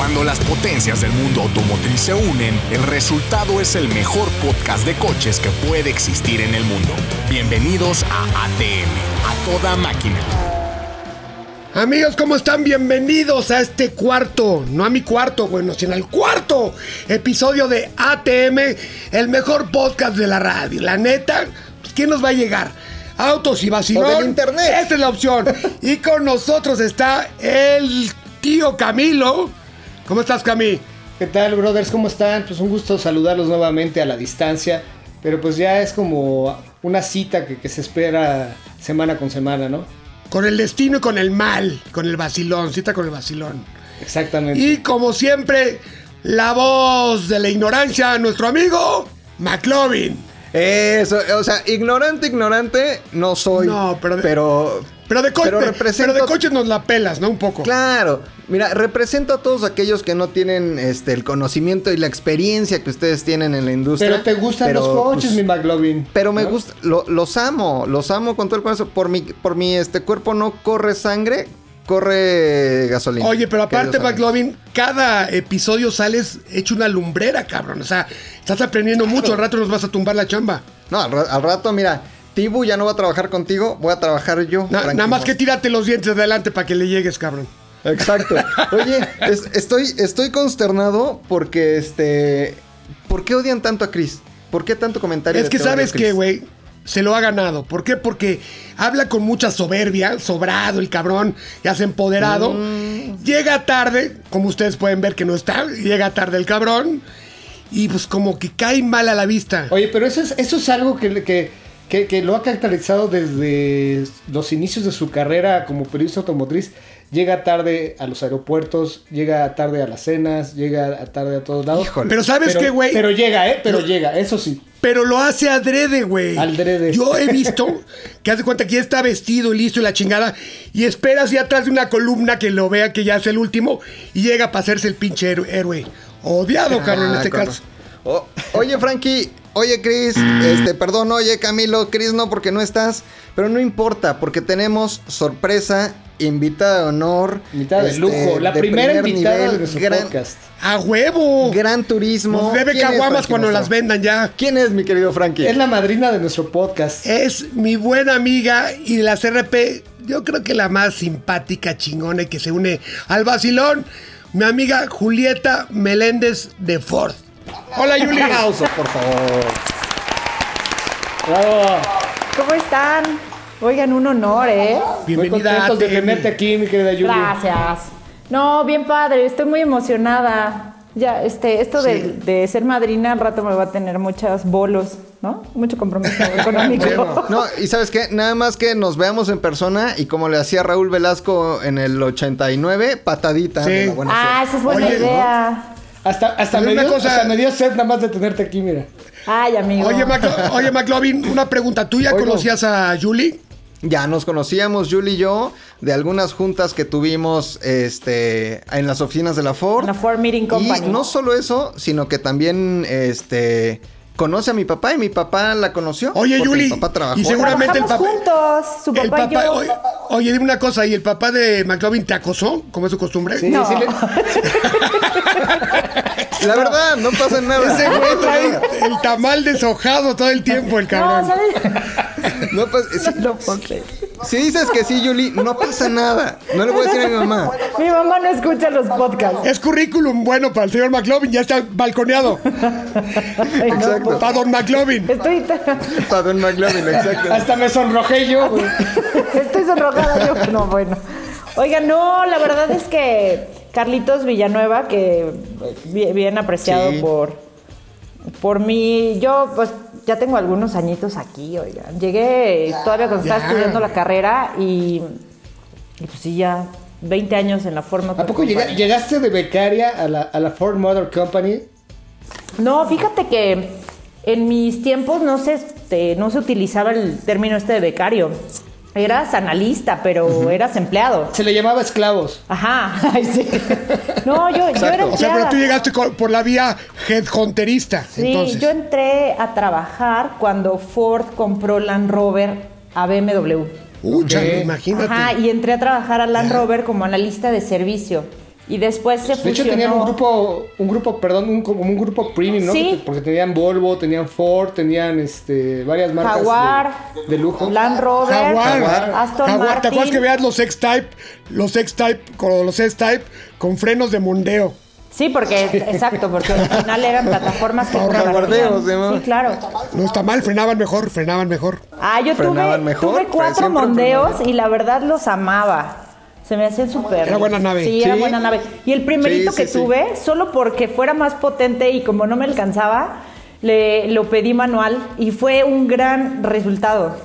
Cuando las potencias del mundo automotriz se unen, el resultado es el mejor podcast de coches que puede existir en el mundo. Bienvenidos a ATM, a toda máquina. Amigos, ¿cómo están? Bienvenidos a este cuarto, no a mi cuarto, bueno, sino al cuarto episodio de ATM, el mejor podcast de la radio. La neta, pues, ¿quién nos va a llegar? Autos y vacilón. O del internet. Esta es la opción. y con nosotros está el tío Camilo. ¿Cómo estás, Cami? ¿Qué tal, brothers? ¿Cómo están? Pues un gusto saludarlos nuevamente a la distancia. Pero pues ya es como una cita que, que se espera semana con semana, ¿no? Con el destino y con el mal, con el vacilón, cita con el vacilón. Exactamente. Y como siempre, la voz de la ignorancia, nuestro amigo McLovin. Eso, o sea, ignorante, ignorante, no soy. No, pero de- Pero, Pero de, co- pero de- represento- pero de coches nos la pelas, ¿no? Un poco. Claro, mira, represento a todos aquellos que no tienen este el conocimiento y la experiencia que ustedes tienen en la industria. Pero te gustan pero, los coches, pues, mi McLovin. Pero me ¿no? gusta, lo- los amo, los amo con todo el corazón. Por mi, por mi este cuerpo no corre sangre, corre gasolina. Oye, pero aparte. McLovin, cada episodio sales hecho una lumbrera, cabrón. O sea, estás aprendiendo mucho. Al rato nos vas a tumbar la chamba. No, al, al rato, mira, Tibu ya no va a trabajar contigo, voy a trabajar yo. Na- tranquilo. nada más que tírate los dientes de adelante para que le llegues, cabrón. Exacto. Oye, es- estoy, estoy consternado porque este. ¿Por qué odian tanto a Chris? ¿Por qué tanto comentario? Es que sabes que, güey, se lo ha ganado. ¿Por qué? Porque habla con mucha soberbia, sobrado el cabrón, ya se ha empoderado. Mm. Llega tarde, como ustedes pueden ver que no está, llega tarde el cabrón. Y pues como que cae mal a la vista. Oye, pero eso es, eso es algo que, que, que, que lo ha caracterizado desde los inicios de su carrera como periodista automotriz. Llega tarde a los aeropuertos, llega tarde a las cenas, llega tarde a todos lados. Híjole. Pero ¿sabes Pero- qué, güey? Pero llega, ¿eh? Pero llega, eso sí. Pero lo hace adrede, güey. Adrede. Yo he visto que hace cuenta que ya está vestido y listo y la chingada. Y espera así atrás de una columna que lo vea que ya es el último. Y llega para hacerse el pinche héroe. héroe. Odiado, cabrón, en Ah, este caso. Oye, Frankie. Oye, Chris. Este, perdón, oye, Camilo. Chris, no, porque no estás. Pero no importa, porque tenemos sorpresa, invitada de honor. Invitada de este, lujo. La de primera primer invitada nivel, de nuestro gran, podcast. ¡A huevo! Gran turismo. Nos debe ¿Quién es, caguamas cuando Mostro? las vendan ya. ¿Quién es, mi querido Frankie? Es la madrina de nuestro podcast. Es mi buena amiga y de la CRP, yo creo que la más simpática, chingona y que se une al vacilón, mi amiga Julieta Meléndez de Ford. Hola, Un Juli. aplauso, por favor. Bravo. ¿Cómo están? Oigan, un honor, ¿eh? Muy Bienvenida a de tenerte aquí, mi querida Yuli. Gracias. No, bien padre, estoy muy emocionada. Ya, este, esto de, de ser madrina al rato me va a tener muchos bolos, ¿no? Mucho compromiso económico. No, y sabes qué, nada más que nos veamos en persona y como le hacía Raúl Velasco en el 89, patadita. Sí. de la buena ah, esa es buena Oye, idea. Hasta, hasta, me una dio, cosa- hasta me dio sed nada más de tenerte aquí, mira. Ay, amigo. Oye, Maclo- oye, McLovin, una pregunta. ¿Tú ya Oigo. conocías a Julie? Ya nos conocíamos, Julie y yo, de algunas juntas que tuvimos este, en las oficinas de la Ford. En la Ford Meeting Company. Y no solo eso, sino que también este, conoce a mi papá y mi papá la conoció. Oye, Yuli, Mi papá trabajó. y seguramente el papá- juntos, su El papá, y papá, yo. oye, oye, dime una cosa, ¿y el papá de McLovin te acosó, como es su costumbre? Sí, No. sí le- La verdad, no pasa nada. Ese güey trae el tamal deshojado todo el tiempo, el No, cabrón. ¿sabes? No pasa- si, No puedo creer. si dices que sí, Yuli, no pasa nada. No le voy a decir a mi mamá. Mi mamá no escucha los podcasts. Es currículum bueno para el señor McLovin, ya está balconeado. Ay, Exacto. Para don McLovin. Estoy, Para Don McLovin, exacto. hasta me sonrojé yo, estoy sonrojada yo. No, bueno. Oiga, no, la verdad es que Carlitos Villanueva, que bien, bien apreciado Sí. por, por mí, yo pues ya tengo algunos añitos aquí, oigan. Llegué todavía cuando estaba estudiando la carrera y, y pues sí, ya 20 años en la forma. ¿A poco llega- llegaste de becaria a la, a la Ford Motor Company? No, fíjate que en mis tiempos no se, este, no se utilizaba el término este de becario. Eras analista, pero eras empleado. Se le llamaba esclavos. Ajá, ay, sí. No, yo, yo era Exacto. O sea, pero empleada. tú llegaste por la vía headhunterista. Sí, entonces. yo entré a trabajar cuando Ford compró Land Rover a BMW. Uy, chale, imagínate. Ajá, y entré a trabajar a Land Rover como analista de servicio. Y después se De hecho fusionó. tenían un grupo, un grupo, perdón, un, como un grupo premium, ¿no? Sí. Que- Porque tenían Volvo, tenían Ford, tenían este varias marcas Jaguar, de, lujo. Land Rover, Jaguar. Aston Jaguar. Martin. ¿Te acuerdas que veas los X-Type? Los X-Type con los S-Type con frenos de mondeo. Sí, porque, exacto, porque al final eran plataformas que guardeos, ¿no? Sí, claro. No está mal, frenaban mejor, frenaban mejor. Ah, yo tuve, mejor, tuve cuatro mondeos y la verdad los amaba. Se me hacían súper. Era buena nave. Sí, era Sí. buena nave. Y el primerito Sí, que tuve, solo porque fuera más potente y como no me alcanzaba, le, lo pedí manual y fue un gran resultado.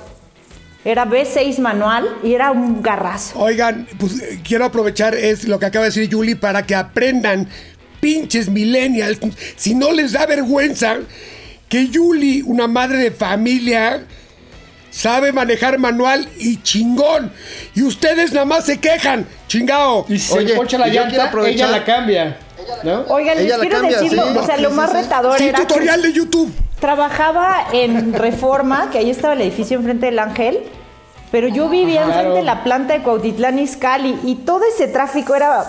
Era V6 manual y era un garrazo. Oigan, pues eh, quiero aprovechar es lo que acaba de decir Julie para que aprendan, pinches millennials, si no les da vergüenza que Julie, una madre de familia, sabe manejar manual y chingón. Y ustedes nada más se quejan, chingao. Y si se Oye, le poncha la llanta, ella la cambia. ¿No? Oigan, les Ella quiero cambia, decirlo, sí. o sea, lo Sí, más retador era que tutorial de YouTube. trabajaba en Reforma, que ahí estaba el edificio enfrente del Ángel, pero yo vivía Claro. enfrente de la planta de Cuautitlán Izcalli y todo ese tráfico era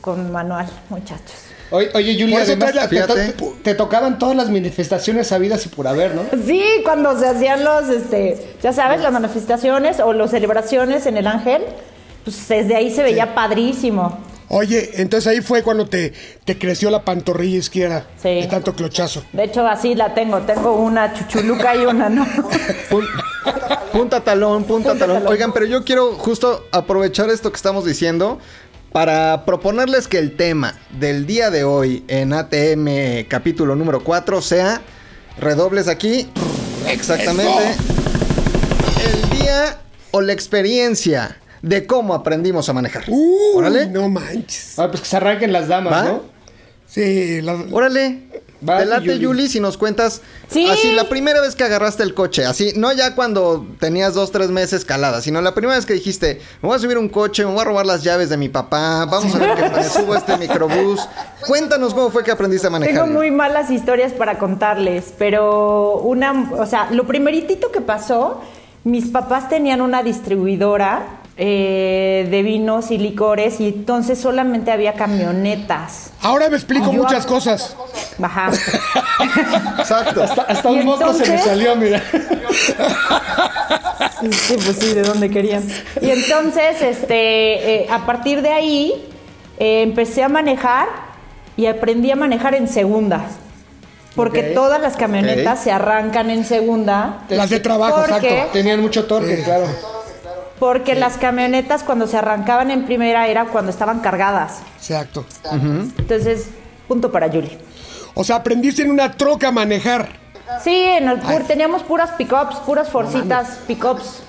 con manual, muchachos. Oye, oye Julia, además, te, to- Fíjate. te tocaban todas las manifestaciones sabidas y por haber, ¿no? Sí, cuando se hacían los, este, ya sabes, las manifestaciones o las celebraciones en el Ángel, pues desde ahí se veía padrísimo. Oye, entonces ahí fue cuando te, te creció la pantorrilla izquierda. Sí. De tanto clochazo. De hecho, así la tengo. Tengo una chuchuluca y una no. Pun- punta talón, punta, Punta talón. talón. Oigan, pero yo quiero justo aprovechar esto que estamos diciendo para proponerles que el tema del día de hoy en ATM capítulo número 4 sea redobles aquí. Exactamente. El día o la experiencia de cómo aprendimos a manejar. Uy, Órale. no manches. Ah, pues que se arranquen las damas, ¿Va? ¿no? Sí, la- Órale. Va, Te late, Yuli. Yuli, si nos cuentas Sí. así la primera vez que agarraste el coche, así, no ya cuando tenías dos, tres meses calada, sino la primera vez que dijiste, me voy a subir un coche, me voy a robar las llaves de mi papá, vamos a ver que me subo a este microbús. Cuéntanos cómo fue que aprendiste a manejar. Tengo muy malas historias para contarles, pero una, o sea, lo primeritito que pasó, mis papás tenían una distribuidora eh, de vinos y licores y entonces solamente había camionetas. Ahora me explico Yo- muchas cosas. Ajá. Exacto. Hasta, hasta ¿Y un moco se me salió, mira. Sí, pues sí, de donde querían. Y entonces, este, eh, a partir de ahí, eh, empecé a manejar y aprendí a manejar en segunda. Porque todas las camionetas se arrancan en segunda. Las de trabajo, exacto. Tenían mucho torque, claro. Porque las camionetas cuando se arrancaban en primera era cuando estaban cargadas. Exacto. Entonces, punto para Yuli. O sea, aprendiste en una troca a manejar. Sí, en el pur- teníamos puras pickups, puras forcitas pickups.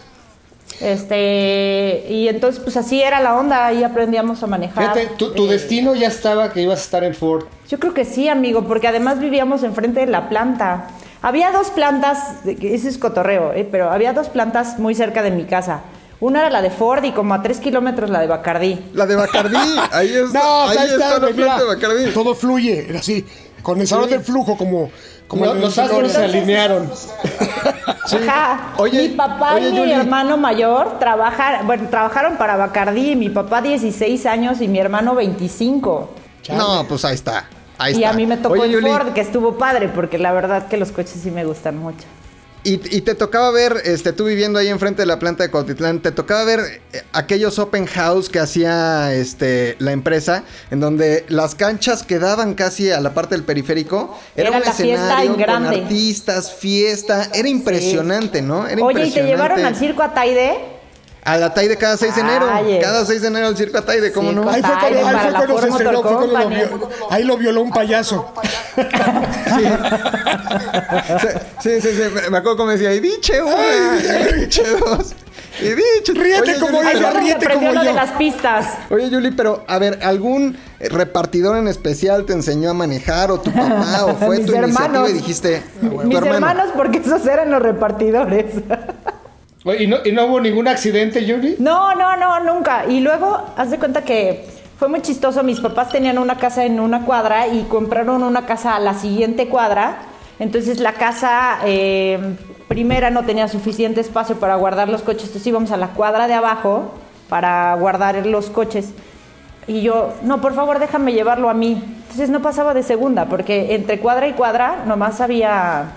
Este, y entonces pues así era la onda, ahí aprendíamos a manejar. Fíjate, tu, tu Eh, destino ya estaba que ibas a estar en Ford. Yo creo que sí, amigo, porque además vivíamos enfrente de la planta. Había dos plantas, ese es cotorreo, ¿eh? pero había dos plantas muy cerca de mi casa. Una era la de Ford y como a tres kilómetros la de Bacardí. La de Bacardí, ahí está, No, ahí está, está, la mira, planta de Bacardí. todo fluye, era así, condensador de flujo como, como el los del astros se alinearon. Ajá. Oye, mi papá oye, y mi hermano mayor trabajar, bueno, trabajaron para Bacardí, mi papá 16 años y mi hermano 25. No, pues ahí está. Ahí y está. a mí me tocó Oye, el Ford, que estuvo padre, porque la verdad que los coches sí me gustan mucho. Y, y te tocaba ver, este, tú viviendo ahí enfrente de la planta de Cuautitlán, te tocaba ver eh, aquellos open house que hacía este, la empresa, en donde las canchas quedaban casi a la parte del periférico. Era, Era un la fiesta escenario en grande. con artistas, fiesta. Era impresionante, ¿no? Era Oye, ¿y te llevaron al circo Ataide? A la Taide cada 6 de enero. Cada 6 de enero al circo Ataide, ¿cómo Circo no? Ahí fue cuando, ahí fue cuando se estrenó, fue cuando lo vio- ahí lo violó un payaso. Sí, sí, sí. Me- Me acuerdo como decía, y diche una, y diche dos, y diche. Ríete Oye, como ella, ríete como lo de yo. las pistas. Oye, Yuli, pero a ver, ¿algún eh, repartidor en especial te enseñó a manejar o tu papá o fue Mis tu iniciativa hermanos. y dijiste, tu Mis hermano? hermanos, porque esos eran los repartidores. ¿y no, y no hubo ningún accidente, Yuri? No, no, no, nunca. Y luego, haz de cuenta que fue muy chistoso. Mis papás tenían una casa en una cuadra y compraron una casa a la siguiente cuadra. Entonces la casa eh, primera no tenía suficiente espacio para guardar los coches. Entonces íbamos a la cuadra de abajo para guardar los coches. Y yo, no, por favor, déjame llevarlo a mí. Entonces no pasaba de segunda, porque entre cuadra y cuadra nomás había,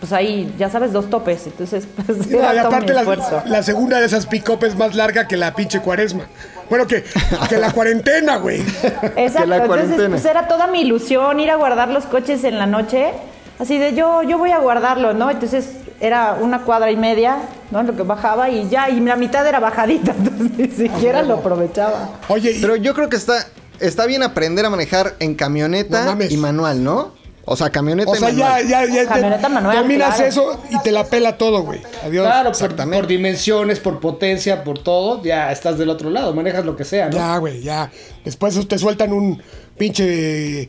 pues ahí, ya sabes, dos topes. Entonces, pues No, y era todo mi aparte la, la segunda de esas pick-up es más larga que la pinche cuaresma. Bueno, que, que la cuarentena, güey. Exacto, la entonces pues era toda mi ilusión ir a guardar los coches en la noche, así de yo, yo voy a guardarlo, ¿no? Entonces era una cuadra y media, ¿no? Lo que bajaba y ya, y la mitad era bajadita, entonces ni siquiera lo aprovechaba. Oye, y- Pero yo creo que está, está bien aprender a manejar en camioneta y manual, ¿no? O sea, camioneta o sea, ya, manual. ya, ya. te- Camioneta manual, dominas claro. eso y te la pela todo, güey. Adiós. Claro, por, Exactamente. por dimensiones, por potencia, por todo, ya estás del otro lado, manejas lo que sea, ¿no? Ya, güey, ya. Después te sueltan un pinche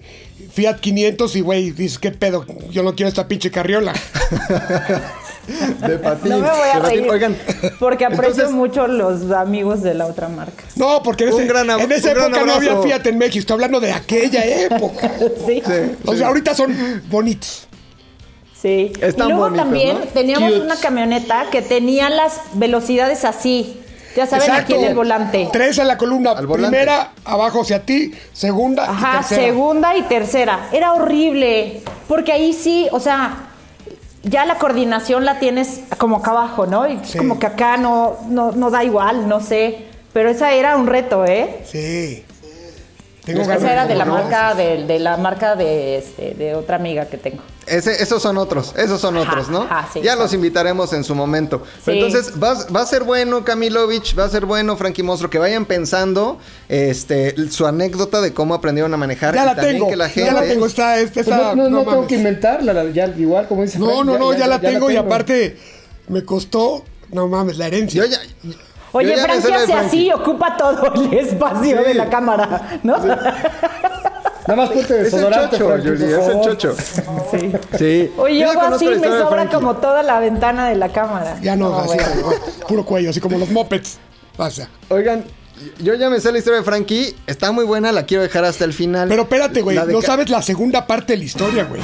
Fiat 500 y, güey, dices, ¿qué pedo? Yo no quiero esta pinche carriola. De patín. No me voy a de patín. reír, Oigan, porque aprecio entonces- mucho los amigos de la otra marca. No, porque en, Un ese- gran en esa época no había. Fiat en México. Estoy hablando de aquella época. Sí, sí. O sea, ahorita son bonitos. Están y luego bonitos, también ¿no? teníamos Cute. una camioneta que tenía las velocidades así. Ya saben, aquí en el volante. Tres en la columna. Al volante. Primera, abajo hacia ti. Segunda y Ajá, tercera. segunda y tercera. Era horrible. Porque ahí sí, o sea, ya la coordinación la tienes como acá abajo, ¿no? Y Sí. como que acá no, no, no da igual, no sé. Pero esa era un reto, ¿eh? Sí. Tengo ganas Esa era de la marca de, de la marca de este de otra amiga que tengo. Ese- esos son otros, esos son Ajá, otros, ¿no? ajá, sí, ya los invitaremos en su momento. Pero Sí. entonces, va, va a ser bueno, Camilovich, va a ser bueno, Frankie Monstruo, que vayan pensando este, su anécdota de cómo aprendieron a manejar. Ya la tengo. que la Ya la tengo. Está, esta, Pues no, no, no tengo mames. que inventarla, la- ya igual como dice No, Frank, no, no, ya, la tengo y tengo. aparte me costó, no mames, la herencia. Yo ya. Oye, Frankie hace así, ocupa todo el espacio Sí. de la cámara, ¿no? Nada más ponte Es el desodorante, chocho, Frankie, es el chocho. Sí. Sí. Oye, Yo hago así, me sobra como toda la ventana de la cámara. Ya no, así, bueno. puro cuello, así como los mopeds. Pasa. Oigan, yo ya me sé la historia de Frankie. Está muy buena, la quiero dejar hasta el final. Pero espérate, güey, no sabes la segunda parte de la historia, güey.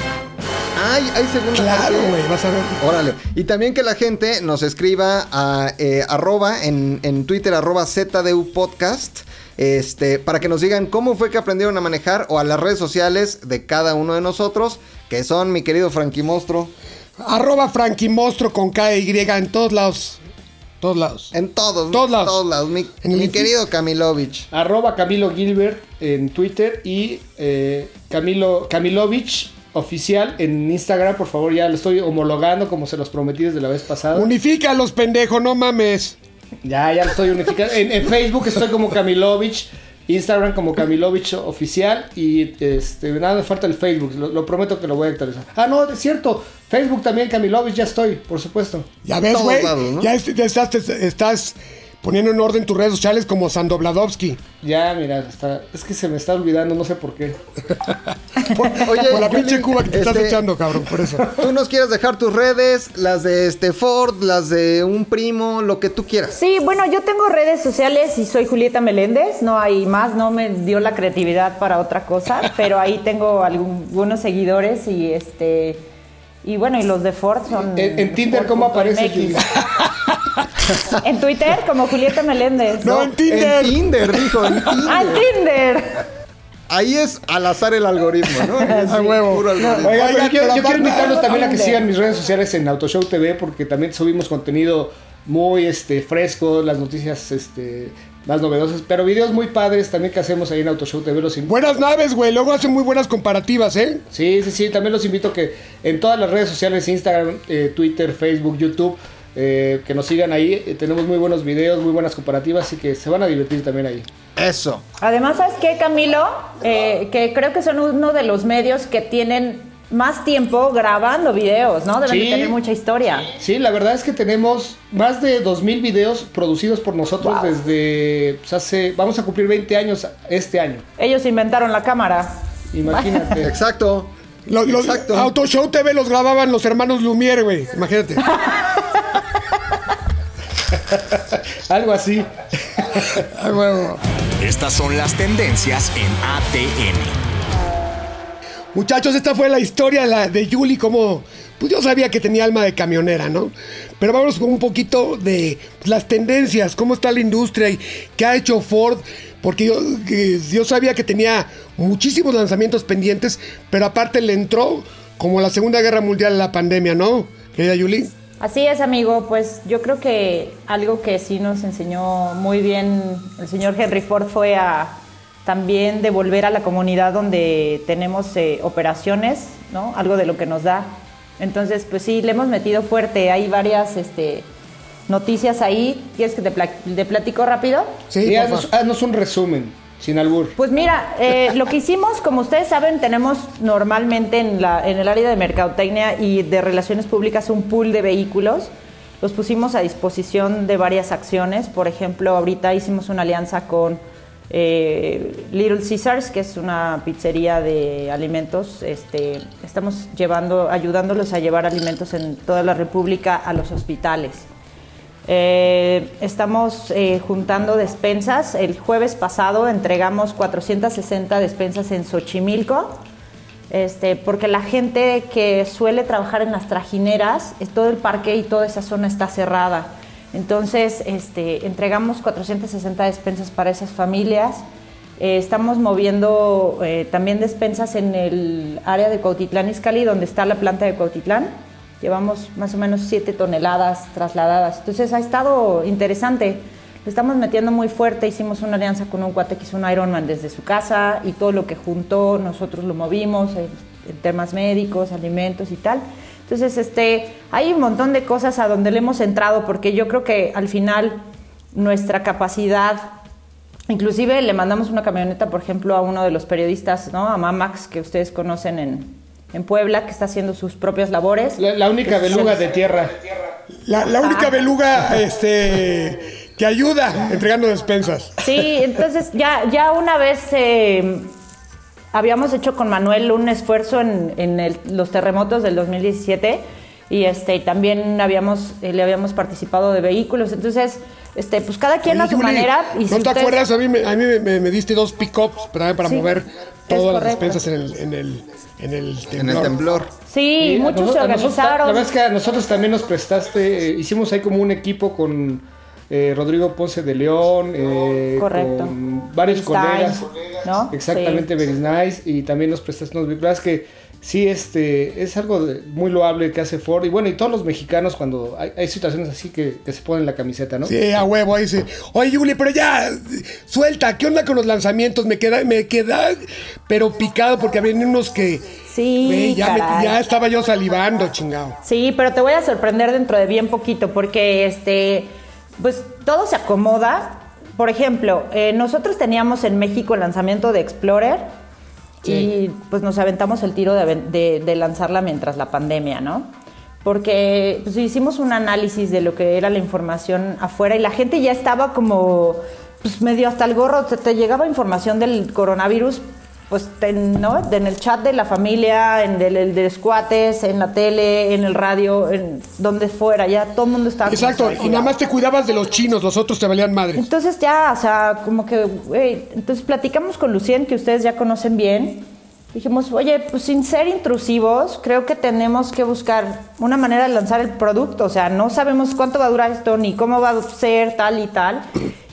Ay, hay segunda Claro, parte. güey, vas a ver. Órale. Y también que la gente nos escriba a eh, arroba en, en Twitter, arroba ZDU Podcast. Este, para que nos digan cómo fue que aprendieron a manejar o a las redes sociales de cada uno de nosotros, que son mi querido Frankie Monstruo, Arroba Frankie Monstruo con K y en todos lados. Todos lados. en todos, Todos lados. todos lados, mi, En mi querido Camilovich. Arroba Camilo Gilbert en Twitter y eh, Camilo Camilovich oficial en Instagram, por favor, ya lo estoy homologando como se los prometí desde la vez pasada. Unifica los pendejos, no mames. Ya, ya lo estoy unificando. En, en Facebook estoy como Camilovich, Instagram como Camilovich oficial y este nada me falta el Facebook, lo, lo prometo que lo voy a actualizar. Ah, no, es cierto. Facebook también Camilovich ya estoy, por supuesto. Ya ves, güey. Ya es- ya estás, estás poniendo en orden tus redes sociales como Sandobladovsky. Ya, mira, está, es que se me está olvidando, no sé por qué. Por, Oye, por la pinche Cuba que te estás este- echando, cabrón, por eso. Tú nos quieres dejar tus redes, las de este Ford, las de un primo, lo que tú quieras. Sí, bueno, yo tengo redes sociales y soy Julieta Meléndez, no hay más, no me dio la creatividad para otra cosa, pero ahí tengo algunos seguidores y este y bueno, y los de Ford son En, en Tinder, ¿cómo aparece? En Twitter como Julieta Meléndez. No, en Tinder. En Tinder, dijo, en Tinder. Ah, en Tinder. Ahí es al azar el algoritmo, ¿no? Es A huevo. puro algoritmo. Pero yo, quiero- yo invitarlos también a que sigan mis redes sociales en Autoshow TV porque también subimos contenido muy este, fresco, las noticias este, más novedosas, pero videos muy padres también que hacemos ahí en Autoshow TV. Los Buenas naves, güey. Luego hacen muy buenas comparativas, ¿eh? Sí, sí, sí, también los invito a que en todas las redes sociales, Instagram, eh, Twitter, Facebook, YouTube, eh, que nos sigan ahí. Eh, tenemos muy buenos videos, muy buenas comparativas, así que se van a divertir también ahí. Eso. Además, ¿sabes qué, Camilo? Eh, que creo que son uno de los medios que tienen más tiempo grabando videos, ¿no? Deben Sí. de tener mucha historia. Sí, la verdad es que tenemos más de 2.000 videos producidos por nosotros Wow. desde pues, hace, vamos a cumplir 20 años este año. Ellos inventaron la cámara. Imagínate. Exacto. Los, los Exacto. Auto Show TV los grababan los hermanos Lumière, güey. Imagínate. Algo así. Ah. Estas son las tendencias en ATM. Muchachos, esta fue la historia de, la, de Yuli, cómo pues yo sabía que tenía alma de camionera, ¿no? Pero vamos con un poquito de las tendencias, cómo está la industria y qué ha hecho Ford, porque yo, que yo sabía que tenía muchísimos lanzamientos pendientes, pero aparte le entró como la Segunda Guerra Mundial a la pandemia, ¿no? Querida Yuli. Así es, amigo. Pues yo creo que algo que sí nos enseñó muy bien el señor Henry Ford fue a también devolver a la comunidad donde tenemos eh, operaciones, ¿no? Algo de lo que nos da. Entonces, pues sí, le hemos metido fuerte. Hay varias este, noticias ahí. ¿Quieres que te, te platico rápido? Sí, haznos, haznos un resumen, sin albur. Pues mira, eh, lo que hicimos, como ustedes saben, tenemos normalmente en, el área de mercadotecnia y de relaciones públicas un pool de vehículos. Los pusimos a disposición de varias acciones. Por ejemplo, ahorita hicimos una alianza con eh, Little Caesars, que es una pizzería de alimentos. Este, estamos llevando, ayudándolos a llevar alimentos en toda la República a los hospitales. Eh, estamos eh, juntando despensas. El jueves pasado entregamos 460 despensas en Xochimilco, este, porque la gente que suele trabajar en las trajineras, es todo el parque y toda esa zona está cerrada. Entonces, este, entregamos 460 despensas para esas familias. Eh, estamos moviendo eh, también despensas en el área de Cuautitlán Izcalli, donde está la planta de Cuautitlán. Llevamos más o menos 7 toneladas trasladadas. Entonces ha estado interesante. Le estamos metiendo muy fuerte. Hicimos una alianza con un cuate que hizo un Ironman desde su casa y todo lo que juntó nosotros lo movimos en, en temas médicos, alimentos y tal. Entonces, este, hay un montón de cosas a donde le hemos entrado porque yo creo que al final nuestra capacidad Inclusive le mandamos una camioneta, por ejemplo, a uno de los periodistas, ¿no? A Mamax, que ustedes conocen en, en Puebla, que está haciendo sus propias labores. La, la única beluga de tierra. La, la única beluga este, que ayuda entregando despensas. Sí, entonces ya, ya una vez eh, habíamos hecho con Manuel un esfuerzo en, en el- los terremotos del 2017 y este también habíamos eh, le habíamos participado de vehículos. Entonces, este, pues cada quien a su manera. y ¿No si te ustedes- acuerdas? A mí, me, a mí me, me- me diste dos pick-ups para, para Sí, mover todas las despensas en el, en el, en el temblor. En el temblor. Sí, muchos se organizaron. la verdad es que a nosotros también nos prestaste, eh, hicimos ahí como un equipo con eh, Rodrigo Ponce de León, eh, Correcto. con varios colegas. ¿no? Exactamente, very nice. Y también nos prestaste unos. La verdad es que sí, este, es algo de- muy loable que hace Ford. Y bueno, y todos los mexicanos cuando hay, hay situaciones así que, que se ponen la camiseta, ¿no? Sí, a huevo, ahí sí. Oye, Yuli, pero ya, suelta, ¿qué onda con los lanzamientos? Me queda, me queda, pero picado porque había unos que... Sí, güey, ya, me- ya estaba yo salivando, chingado. Sí, pero te voy a sorprender dentro de bien poquito porque este, pues todo se acomoda. Por ejemplo, eh, nosotros teníamos en México el lanzamiento de Explorer y pues nos aventamos el tiro de, de- de lanzarla mientras la pandemia, ¿no? Porque pues, hicimos un análisis de lo que era la información afuera y la gente ya estaba como pues medio hasta el gorro, te, te llegaba información del coronavirus pues en, ¿no? en el chat de la familia, en el, el de los cuates, en la tele, en el radio, en donde fuera, ya todo el mundo estaba... Exacto, y nada más te cuidabas de los chinos, los otros te valían madre. Entonces ya, o sea, como que, güey, entonces platicamos con Lucien, que ustedes ya conocen bien. Dijimos, oye, pues sin ser intrusivos, creo que tenemos que buscar una manera de lanzar el producto. O sea, no sabemos cuánto va a durar esto, ni cómo va a ser, tal y tal.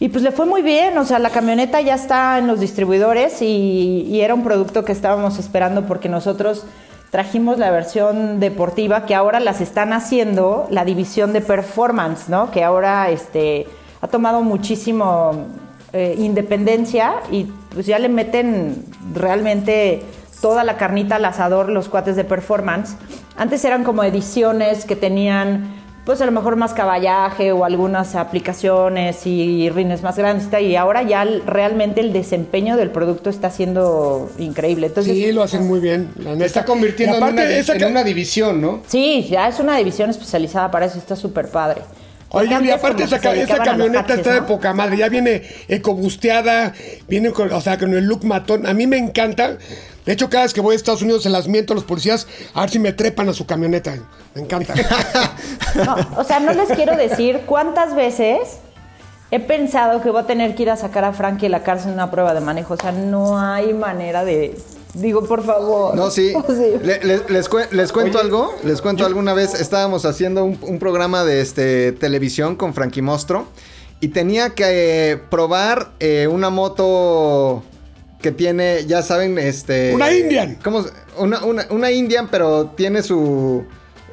Y pues le fue muy bien, o sea, la camioneta ya está en los distribuidores y, era un producto que estábamos esperando porque nosotros trajimos la versión deportiva que ahora las están haciendo la división de performance, ¿no? Que ahora este, ha tomado muchísimo eh, independencia y pues ya le meten realmente toda la carnita al asador los cuates de performance. Antes eran como ediciones que tenían pues a lo mejor más caballaje o algunas aplicaciones y rines más grandes y y ahora ya realmente el desempeño del producto está siendo increíble. Entonces, Sí, lo hacen muy bien, la Se neta. está convirtiendo Y en, aparte, una, esa en una división, ¿no? Sí, ya es una división especializada para eso, está súper padre. Yuli, antes aparte esa, camioneta taxis, está de poca madre, ya viene ecobusteada, viene con, o sea, con el look matón. A mí me encanta. De hecho, cada vez que voy a Estados Unidos se las miento a los policías a ver si me trepan a su camioneta. Me encanta. No, o sea, no les quiero decir cuántas veces he pensado que voy a tener que ir a sacar a Frankie de la cárcel en una prueba de manejo. O sea, no hay manera de, Digo, por favor. No, sí. Sí. Le- le- les, cue- les cuento algo. Les cuento alguna vez. Estábamos haciendo un, un programa de este televisión con Frankie Mostro. Y tenía que eh, probar eh, una moto que tiene, ya saben, este. Una Indian. ¿Cómo? Una, una, una Indian, pero tiene su.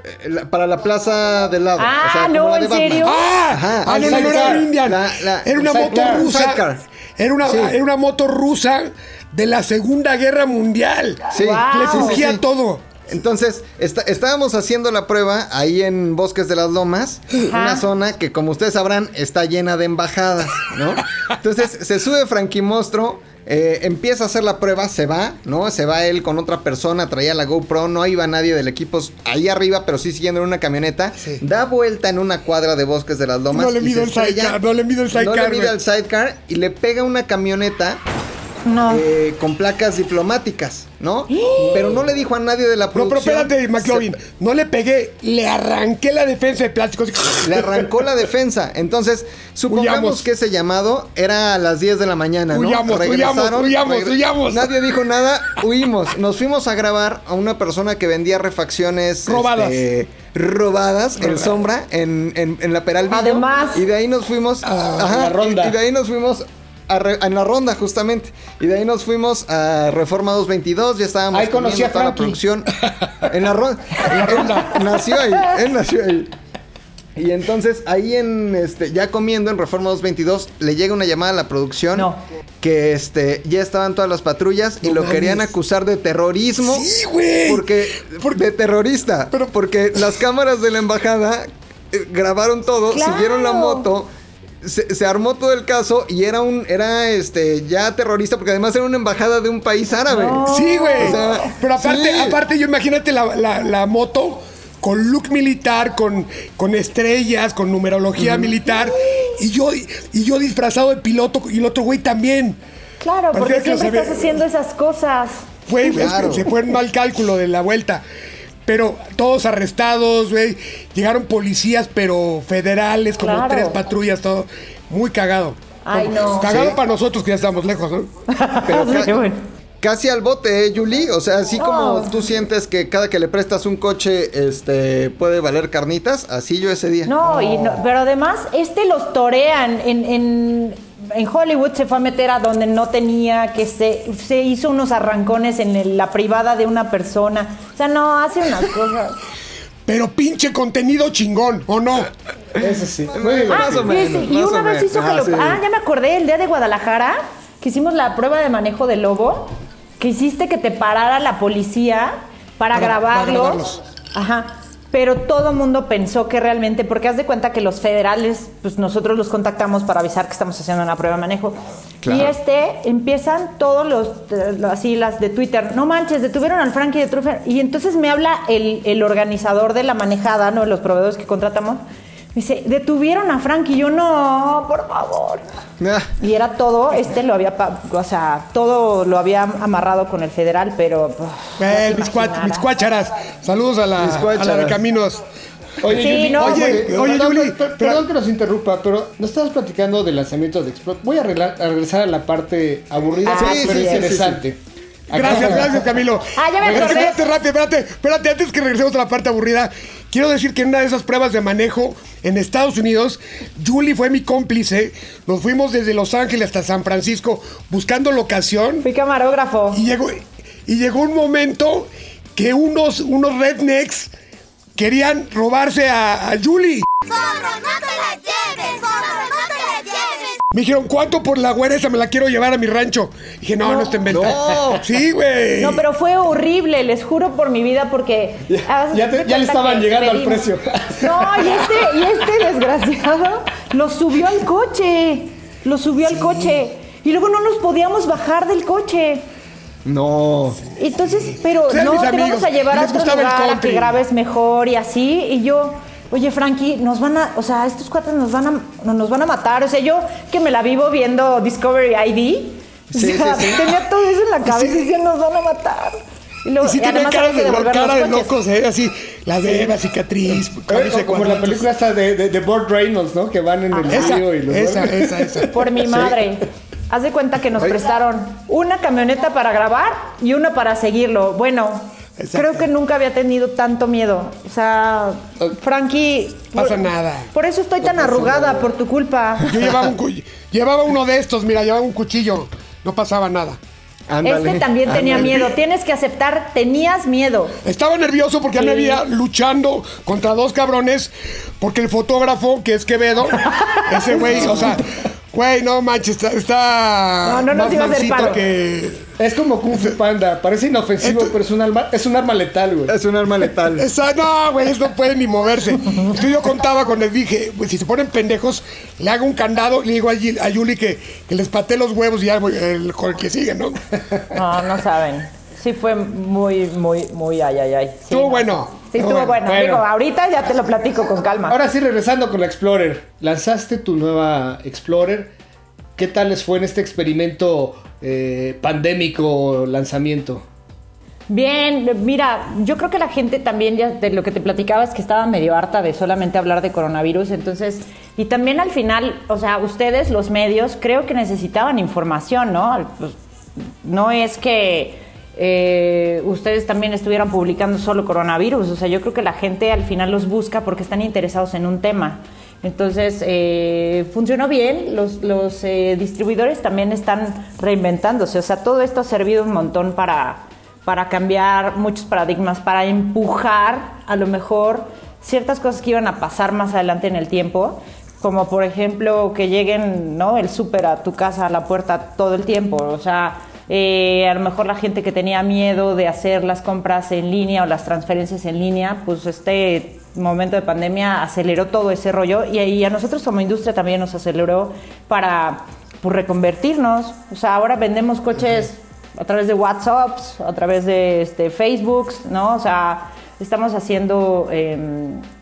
eh, la- para la plaza del lado. Ah, no, la ¿en Batman. serio? ¡Ah! Ajá, ah, no, no, no, sidecar. era Indian. La- la- era una moto rusa. Era una, Sí. era una moto rusa de la Segunda Guerra Mundial. Sí, Wow. Le sí, sí, cogía sí. todo. Entonces, está- estábamos haciendo la prueba ahí en Bosques de las Lomas, una zona que como ustedes sabrán está llena de embajadas, ¿no? Entonces se sube Frankie Mostro, eh, empieza a hacer la prueba, se va, ¿no? Se va él con otra persona, traía la GoPro, no iba nadie del equipo ahí arriba, pero sí siguiendo en una camioneta, Sí. da vuelta en una cuadra de Bosques de las Lomas. No le se el sidecar, no le mido el No sidecar, le mide el sidecar y le pega una camioneta No. eh, con placas diplomáticas, ¿no? Pero no le dijo a nadie de la No, pero producción. espérate, McLovin. No le pegué, le arranqué la defensa de plástico. Le arrancó la defensa. Entonces, supongamos Huyamos. que ese llamado era a las 10 de la mañana, ¿no? Huyamos, huyamos, huyamos, huyamos. Nadie dijo nada, huimos. Nos fuimos a grabar a una persona que vendía refacciones Robadas. este, robadas en sombra en, en, en la Peralvillo. Además. Y de ahí nos fuimos ajá, la ronda. Y, y de ahí nos fuimos a re- en la ronda, justamente. Y de ahí nos fuimos a Reforma 222. Ya estábamos Ahí conocí a toda la producción. En la ronda. En la ronda. nació ahí. Él nació ahí. Y entonces ahí en este ya comiendo en Reforma 222 le llega una llamada a la producción No. que este ya estaban todas las patrullas y lo mames. querían acusar de terrorismo. Sí, güey. Porque Por- de terrorista, Pero- porque las cámaras de la embajada eh, grabaron todo, Claro. siguieron la moto. Se, se armó todo el caso y era un era este ya terrorista porque además era una embajada de un país árabe. Sí, güey. O sea, Pero aparte, sí. aparte, yo imagínate la, la- la moto con look militar, con, con estrellas, con numerología militar. Y yo, y yo disfrazado de piloto y el otro güey también. Claro, Parecía porque siempre estás haciendo esas cosas. Es que Claro. se fue un mal cálculo de la vuelta. Pero todos arrestados, güey. Llegaron policías, pero federales, como Claro. tres patrullas, todo. Muy cagado. Ay, Como- no. Cagado Sí. para nosotros que ya estamos lejos, ¿no? Pero ca- Qué bueno. Casi al bote, ¿eh, Julie? O sea, así como tú sientes que cada que le prestas un coche, este, puede valer carnitas, así yo ese día. No, y no- pero además, este los torean. En, en, en Hollywood se fue a meter a donde no tenía, que se, se hizo unos arrancones en el- la privada de una persona. O sea, no, hace unas cosas. Pero pinche contenido chingón, ¿o no? Eso sí. Muy bien. Más o menos, Y más una o vez menos. hizo que Ah, lo. sí. Ah, ya me acordé, el día de Guadalajara, que hicimos la prueba de manejo de lobo, que hiciste que te parara la policía para, Para- para grabarlos. grabarlos. Ajá. Pero todo mundo pensó que realmente, porque haz de cuenta que los federales, pues nosotros los contactamos para avisar que estamos haciendo una prueba de manejo. Claro. Y este, empiezan todos los, eh, así las de Twitter, no manches, detuvieron al Frankie de Truffer. Y entonces me habla el, el organizador de la manejada, ¿no? Los proveedores que contratamos. Me dice, detuvieron a Frankie. Y yo, no, por favor. Ah, Y era todo, este lo había, pa- o sea, todo lo había amarrado con el federal, pero... uf, no Eh, mis, cua- imaginarás. mis cuácharas. Saludos a la, Mis a cuácharas. la de Caminos. Oye, Sí, Yuli, no, Oye, oye, oye, perdón, Yuli, per- pero- perdón que nos interrumpa, pero nos estabas platicando del lanzamiento de Explode. Voy a, arreglar- a regresar a la parte aburrida, Ah, pero sí, sí, sí, interesante. Gracias, gracias, Camilo. Ah, ya me acordé. Espérate, espérate, espérate, espérate, antes que regresemos a la parte aburrida, quiero decir que en una de esas pruebas de manejo en Estados Unidos, Julie fue mi cómplice. Nos fuimos desde Los Ángeles hasta San Francisco buscando locación Fui camarógrafo. y llegó, y llegó un momento que unos, unos rednecks querían robarse a, a Julie. ¡Zorro, no te la lleves! Me dijeron, ¿cuánto por la güera esa me la quiero llevar a mi rancho? dije, no, no, está en venta. No. Sí, güey. No, pero fue horrible, les juro por mi vida, porque... ya te- ya le estaban llegando al precio. No, y este, y este desgraciado lo subió al coche. Lo subió al coche. Y luego no nos podíamos bajar del coche. no. Entonces, pero no, te amigos, vamos a llevar a otro lugar a que grabes mejor y así. Y yo, oye, Frankie, nos van a, o sea, estos cuates nos van a, no, nos van a matar. O sea, yo que me la vivo viendo Discovery ID, o Sí, sea, sí, sí. tenía todo eso en la cabeza y decía, nos van a matar. Y, luego, Y sí y tenía además cara había que de, devolver cara de locos, ¿eh? Así, la beba, cicatriz, camisa como la película esta de, de, de Burt Reynolds, ¿no? Que van en el Esa, río y los esa, esa, esa. Por mi madre. haz de cuenta que nos Oye. prestaron una camioneta para grabar y una para seguirlo. Bueno, Exacto. creo que nunca había tenido tanto miedo. O sea, Frankie... Pasa por- nada. Por eso estoy tan arrugada, por tu culpa. Yo llevaba, un llevaba uno de estos, mira, llevaba un cuchillo. No pasaba nada. Ándale, este también tenía miedo. Tienes que aceptar, tenías miedo. Estaba nervioso porque ya me Sí. había luchando contra dos cabrones. Porque el fotógrafo, que es Quevedo, ese güey, o sea, güey, no manches, está, está No, no nos más iba a hacer mansito paro. que. Es como Kung Fu Panda. Parece inofensivo, Esto- pero es un, arma, es un arma letal, güey. Es un arma letal. Esa, no, güey, eso no puede ni moverse. Entonces yo contaba con él, dije, pues si se ponen pendejos, le hago un candado, le digo a, a Yuli que, que les patee los huevos y ya voy, el, con el que sigue, ¿no? No, no saben. Sí fue muy, muy, muy ay, ay, ay. Sí, Estuvo no. bueno. Sí, estuvo bueno. Bueno. Digo, ahorita ya te lo platico con calma. Ahora sí, regresando con la Explorer. Lanzaste tu nueva Explorer. ¿Qué tal les fue en este experimento eh, pandémico lanzamiento? Bien, mira, yo creo que la gente también, ya de lo que te platicaba, es que estaba medio harta de solamente hablar de coronavirus. Entonces, y también al final, o sea, ustedes, los medios, creo que necesitaban información, ¿no? Pues, no es que eh, ustedes también estuvieran publicando solo coronavirus. O sea, yo creo que la gente al final los busca porque están interesados en un tema. Entonces, eh, funcionó bien, los, los eh, distribuidores también están reinventándose, o sea, todo esto ha servido un montón para, para cambiar muchos paradigmas, para empujar a lo mejor ciertas cosas que iban a pasar más adelante en el tiempo, como por ejemplo que lleguen ¿no? el súper a tu casa, a la puerta todo el tiempo, o sea, eh, a lo mejor la gente que tenía miedo de hacer las compras en línea o las transferencias en línea, pues este momento de pandemia aceleró todo ese rollo y, y a nosotros como industria también nos aceleró para pues, reconvertirnos. O sea, ahora vendemos coches a través de WhatsApp, a través de este, Facebook, ¿no? O sea, estamos haciendo eh,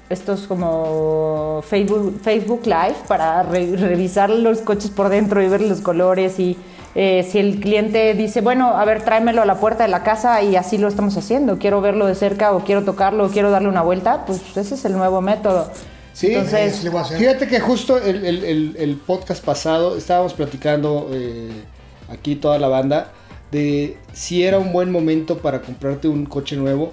estos como Facebook, Facebook Live para re- revisar los coches por dentro y ver los colores y eh, si el cliente dice, bueno, a ver, tráemelo a la puerta de la casa y así lo estamos haciendo, quiero verlo de cerca o quiero tocarlo o quiero darle una vuelta, pues ese es el nuevo método. Sí, Entonces, le voy a hacer. Fíjate que justo el, el- el- el podcast pasado estábamos platicando eh, aquí toda la banda de si era un buen momento para comprarte un coche nuevo,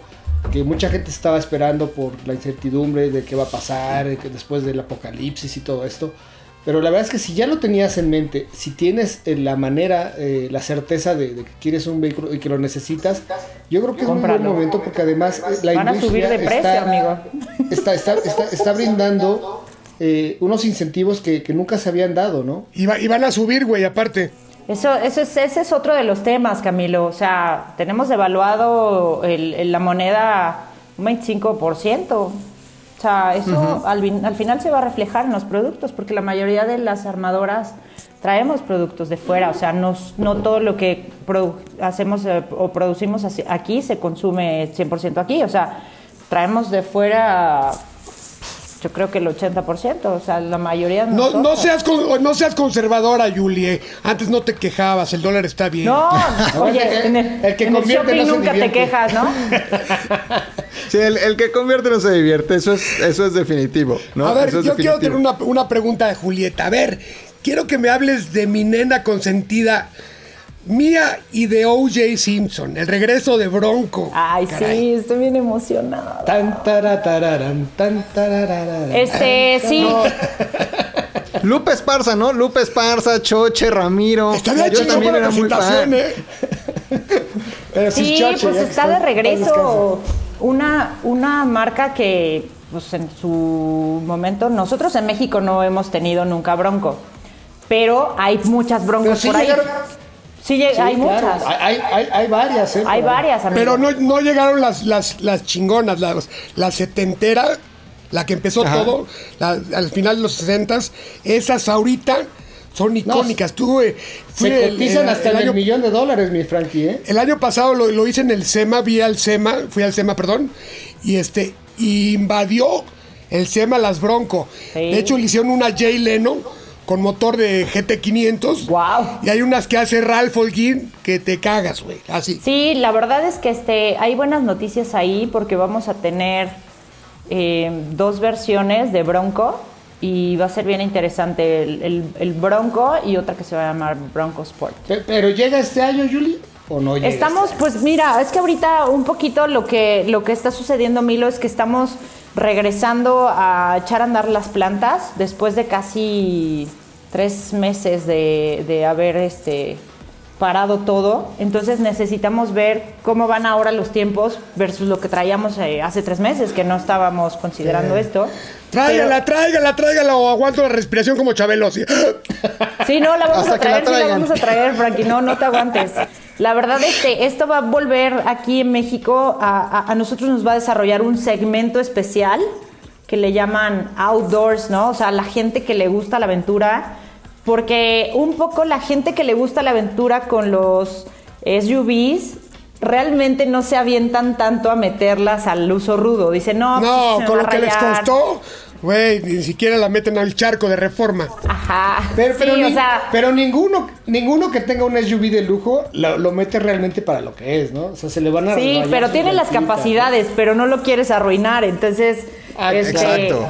que mucha gente estaba esperando por la incertidumbre de qué va a pasar después del apocalipsis y todo esto. Pero la verdad es que si ya lo tenías en mente, si tienes eh, la manera, eh, la certeza de, de que quieres un vehículo y que lo necesitas, yo creo que es un buen momento porque además la Van a subir industria de precio, está, amigo. Está, está, está, está brindando eh, unos incentivos que, que nunca se habían dado, ¿no? Y, va- y van a subir, güey, aparte. Eso, eso es, ese es otro de los temas, Camilo. O sea, tenemos devaluado el- el- la moneda un 25%. O sea, eso al, fin- al final se va a reflejar en los productos, porque la mayoría de las armadoras traemos productos de fuera. O sea, no, no todo lo que hacemos eh, o producimos aquí se consume 100% aquí. O sea, traemos de fuera, yo creo que el 80%. O sea, la mayoría de No, no, seas, con- no seas conservadora, Julie. Antes no te quejabas, el dólar está bien. No, oye, en el, el que en el convierte shopping no se nunca te divierte. quejas, ¿no? Sí, el, el que convierte no se divierte, eso es, eso es definitivo. ¿no? a ver, Eso yo quiero tener una, una pregunta de Julieta. A ver, quiero que me hables de mi nena consentida, mía y de O.J. Simpson, el regreso de Bronco. Ay, Caray. sí, estoy bien emocionada. Tan tarararán, tan tarararán. Este, sí. Lupe Esparza, ¿no? Lupe Esparza, Choche, Ramiro. Está bien Yo chido también era muy fan. ¿eh? Pero Sí, choche, pues está de regreso una, una marca que, pues en su momento, nosotros en México no hemos tenido nunca bronco, pero hay muchas Pero broncos sí por ahí. llegaron- Sí, Sí, hay claro. muchas. Hay, hay, hay- hay varias, ¿eh? Hay varias, amigo. Pero no, no llegaron las, las, las chingonas, las, la setentera, la que empezó Ajá. todo, la- al final de los sesentas. Esas ahorita son icónicas. Tú, eh, fui Se el- cotizan el- hasta el año- millón de dólares, mi Frankie, ¿eh? El año pasado lo, lo hice en el SEMA, vi al SEMA, fui al SEMA, perdón, y este, y invadió el SEMA las Bronco. Sí. De hecho, le hicieron una Jay Leno con motor de GT500. Guau. Y hay unas que hace Ralph Holguín que te cagas, güey. Así. Sí, la verdad es que este, hay buenas noticias ahí porque vamos a tener eh, dos versiones de Bronco y va a ser bien interesante el, el- el Bronco y otra que se va a llamar Bronco Sport. Pe- ¿Pero llega este año, Julie? ¿O no llega? Estamos, este año? pues mira, es que ahorita un poquito lo que, lo que está sucediendo, Milo, es que estamos regresando a echar a andar las plantas después de casi tres meses de, de haber este, parado todo. Entonces necesitamos ver cómo van ahora los tiempos versus lo que traíamos eh, hace tres meses, que no estábamos considerando esto. Tráigala, tráigala, tráigala o aguanto la respiración como Chabelo. así. Sí, no, la vamos Hasta a que la traer, sí la vamos a traer, Frankie, no, no te aguantes. La verdad es que esto va a volver aquí en México, a, a- a nosotros nos va a desarrollar un segmento especial que le llaman outdoors, ¿no? O sea, la gente que le gusta la aventura, porque un poco la gente que le gusta la aventura con los SUVs realmente no se avientan tanto a meterlas al uso rudo. Dicen, no, pues, No, con lo que les rayar". costó, güey, ni siquiera la meten al charco de reforma. Ajá. Pero, pero, sí, o sea, pero ninguno, ninguno que tenga un SUV de lujo lo, lo mete realmente para lo que es, ¿no? O sea, se le van a Sí, rayar pero tiene las capacidades, pero no lo quieres arruinar. Entonces, Ah, este, exacto.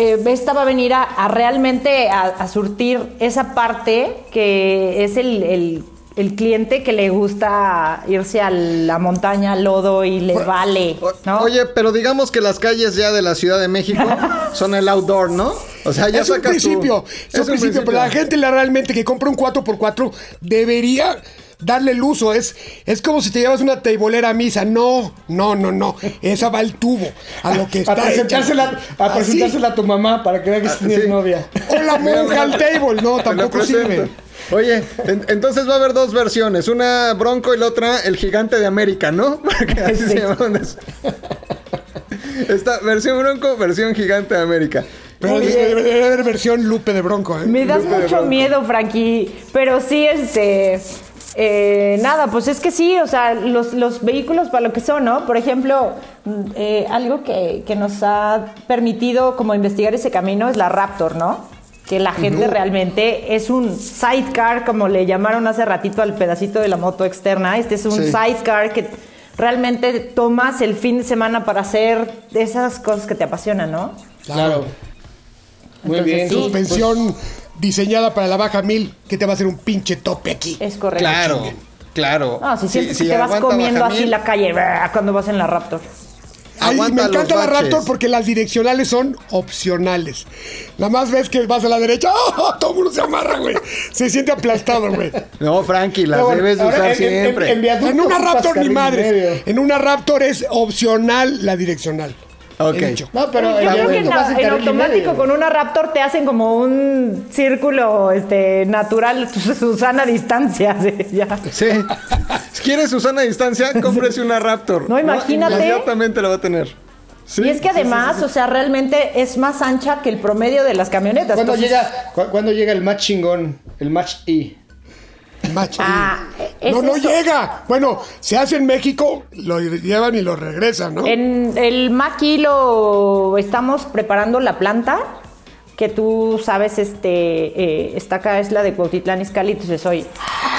Eh, esta va a venir a, a realmente a, a surtir esa parte que es el, el- el cliente que le gusta irse a la montaña, al lodo y le vale, O- ¿no? Oye, pero digamos que las calles ya de la Ciudad de México son el outdoor, ¿no? O sea, ya es un tu- principio, es, un principio, pero la gente la realmente que compra un 4x4 debería darle el uso. Es, es como si te llevas una teibolera a misa. No, no, no, no. Esa va al tubo, a lo que A está presentársela, hecha. a Así. presentársela a tu mamá para que vea que Ah, tienes sí. novia. O la monja al table. No, tampoco sirve. Oye, en- entonces va a haber dos versiones, una Bronco y la otra el Gigante de América, ¿no? Porque así se llaman. Esta versión Bronco, versión Gigante de América. Pero debe, haber versión Lupe de Bronco, ¿eh? Me das Lupe mucho miedo, Frankie. Pero sí, este. Eh, nada, pues es que sí, o sea, los, los vehículos para lo que son, ¿no? Por ejemplo, eh, algo que, que nos ha permitido como investigar ese camino es la Raptor, ¿no? Que la gente realmente es un sidecar, como le llamaron hace ratito al pedacito de la moto externa. Este es un Sí. sidecar que realmente tomas el fin de semana para hacer esas cosas que te apasionan, ¿no? Claro. Muy bien. sí. Suspensión diseñada para la baja 1000. que te va a hacer un pinche tope aquí? Es correcto. Claro, claro. No, si Sí, sientes sí, que te vas comiendo así mil. la calle cuando vas en la Raptor. Ay, me encanta la. Raptor porque las direccionales son opcionales. Nada más ves que vas a la derecha, ¡oh! todo el mundo se amarra, güey. Se siente aplastado, güey. No, Frankie, las bueno, debes usar en- siempre. en una Raptor ni madres. medio. En una Raptor es opcional la direccional. Ok. He dicho. No, pero Yo en creo que en, automático con una Raptor te hacen como un círculo este, natural, Susana distancia. sí, ya. Sí. Si quieres Susana a distancia, cómprese una Raptor. No, imagínate. Inmediatamente la va a tener. Sí, y es que sí, sí, además, sí. o sea, realmente es más ancha que el promedio de las camionetas. ¿Cuándo Entonces, llega, cu- cuándo llega el match chingón? El match E. Match Ah. No, no eso. llega. Bueno, se hace en México, lo llevan y lo regresan, ¿no? En el Maki lo estamos preparando la planta, que tú sabes, este, eh, esta acá es la de Cuautitlán Izcalli, entonces soy,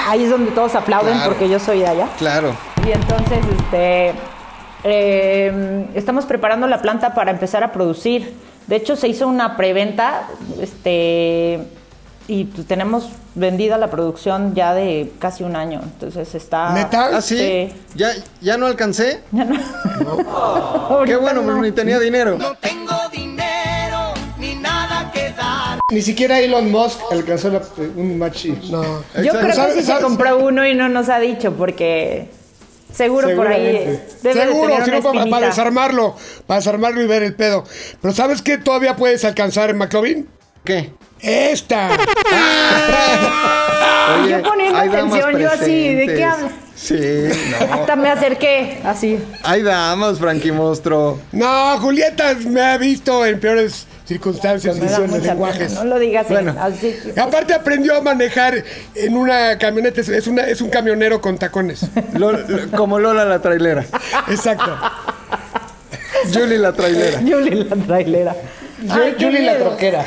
ahí es donde todos aplauden Claro. porque yo soy de allá. Claro. Y entonces, este, eh, estamos preparando la planta para empezar a producir. De hecho, se hizo una preventa, este, y pues, tenemos vendida la producción ya de casi un año. Entonces está. ¿Neta? ¿Ah, sí? ¿Ya, ¿Ya no alcancé? Ya no. Qué bueno, no. pero ni tenía dinero. tengo dinero ni nada que dar. Ni siquiera Elon Musk alcanzó la- un match E. No. Yo creo que ¿Sabes- sí se compró uno y no nos ha dicho porque seguro por ahí debe de Seguro, tener si una no, para, para desarmarlo, para desarmarlo y ver el pedo. Pero ¿sabes qué todavía puedes alcanzar en McLovin? ¿Qué? Esta. Oye, yo poniendo hay damas atención, yo así, ¿de qué hablas? Sí, no. Hasta me acerqué, así. Hay damas, Frankie Monstruo. No, Julieta me ha visto en peores circunstancias y lenguajes. pena, no lo digas Bueno. así. Aparte aprendió a manejar en una camioneta, es- una, es un camionero con tacones. Como Lola la trailera. Exacto. Julie la trailera. Julie la trailera. Ay, Julie la troquera.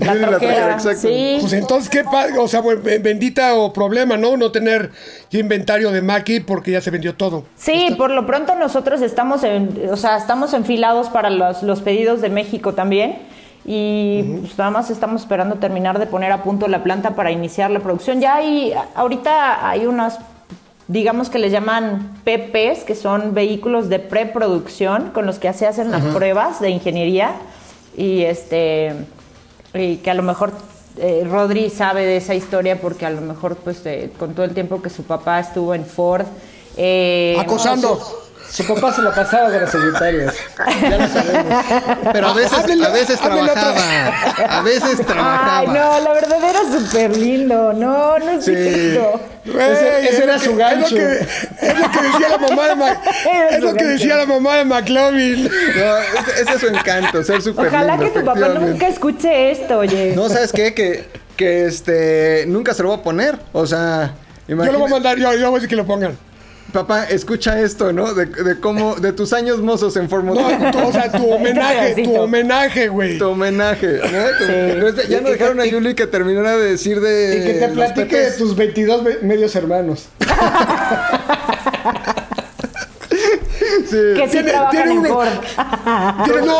La la troquera, exacto. sí. Pues entonces, qué padre, o sea, bueno, bendita o problema, ¿no? No tener inventario de Maki porque ya se vendió todo. Sí, por lo pronto nosotros estamos en, o sea, estamos enfilados para los, los pedidos de México también. Y pues nada más estamos esperando terminar de poner a punto la planta para iniciar la producción. Ya hay, ahorita hay unas, digamos que le llaman PPs, que son vehículos de preproducción con los que se hacen las pruebas de ingeniería. Y este, y que a lo mejor eh, Rodri sabe de esa historia porque a lo mejor pues eh, con todo el tiempo que su papá estuvo en Ford. eh, Acosando. Su papá se la pasaba con las secretarias. Ya lo sabemos. Pero a veces, a veces trabajaba. A veces trabajaba. Ay, no, la verdad era súper lindo. No, no es Sí. Güey, Ese- ese es era su gancho. Es lo, que, es lo que decía la mamá de Ma- Es lo que decía la mamá de McLovin. No, ese, ese es su encanto, ser súper Ojalá lindo, que tu papá nunca escuche esto, oye. No, ¿sabes qué? Que, que este, nunca se lo voy a poner. O sea, Yo lo voy a mandar, yo, yo voy a decir que lo pongan. Papá, escucha esto, ¿no? De, de cómo, de tus años mozos en Fórmula No, tu- o sea, tu homenaje, tu homenaje, güey. Tu homenaje, ¿no? Ya no dejaron a Yuli que terminara de decir de. Y que te platique de tus 22 me- medios hermanos. Sí. que sí Tiene- trabajan tiene en uno- Ford. Tiene- no,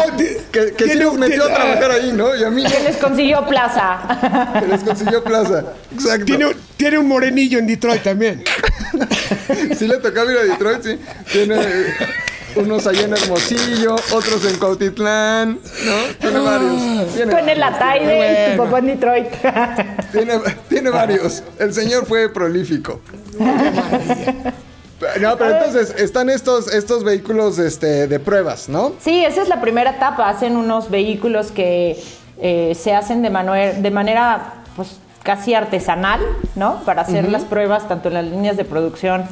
Que, que sí tiene- los metió a trabajar ahí, ¿no? Y a mí que les consiguió plaza. que les consiguió plaza. Exacto. Tiene, tiene un morenillo en Detroit también. Sí le tocaba ir a Detroit, sí. Tiene unos allá en Hermosillo, otros en Cautitlán, ¿no? Tiene varios. Tiene Tú en el. Ataide, tu papá en Detroit. Tiene, tiene varios. El señor fue prolífico. No, pero entonces están estos, estos vehículos este, de pruebas, ¿no? Sí, esa es la primera etapa. Hacen unos vehículos que eh, se hacen de, manue- de manera pues casi artesanal, ¿no? Para hacer las pruebas tanto en las líneas de producción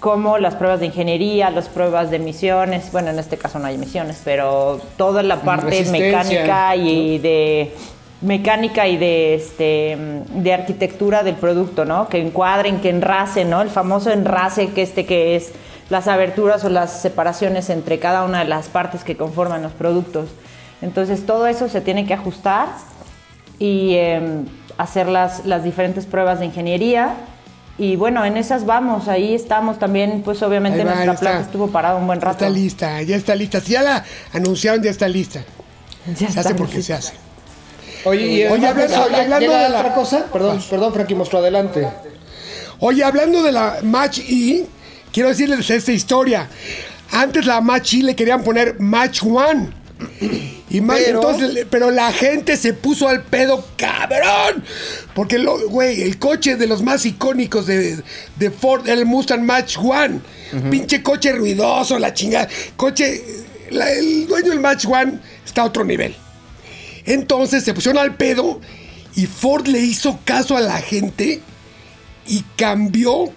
como las pruebas de ingeniería, las pruebas de emisiones. Bueno, en este caso no hay emisiones, pero toda la parte mecánica y de mecánica y de este de arquitectura del producto, ¿no? Que encuadren, que enracen, ¿no? El famoso enrace que este que es las aberturas o las separaciones entre cada una de las partes que conforman los productos. Entonces todo eso se tiene que ajustar y eh, hacer las, las diferentes pruebas de ingeniería. Y bueno, en esas vamos, ahí estamos también, pues obviamente va, nuestra ahí está. planta estuvo parada un buen rato. Está lista, ya está lista. Si ya la anunciaron, ya está lista. Ya Se hace porque lista. se hace. Oye, y Oye, además, hablando- ¿ya- hablando llega de la- otra cosa? Perdón, perdón, Frankie, mostró adelante. Oye, hablando de la Match E, quiero decirles esta historia. Antes la Match E le querían poner Match One. Y Pero- entonces, pero la gente se puso al pedo cabrón. Porque, lo, güey, el coche de los más icónicos de, de Ford, el Mustang Match One. Pinche coche ruidoso, la chingada. Coche, la- el dueño del Match One está a otro nivel. Entonces se pusieron al pedo y Ford le hizo caso a la gente y cambió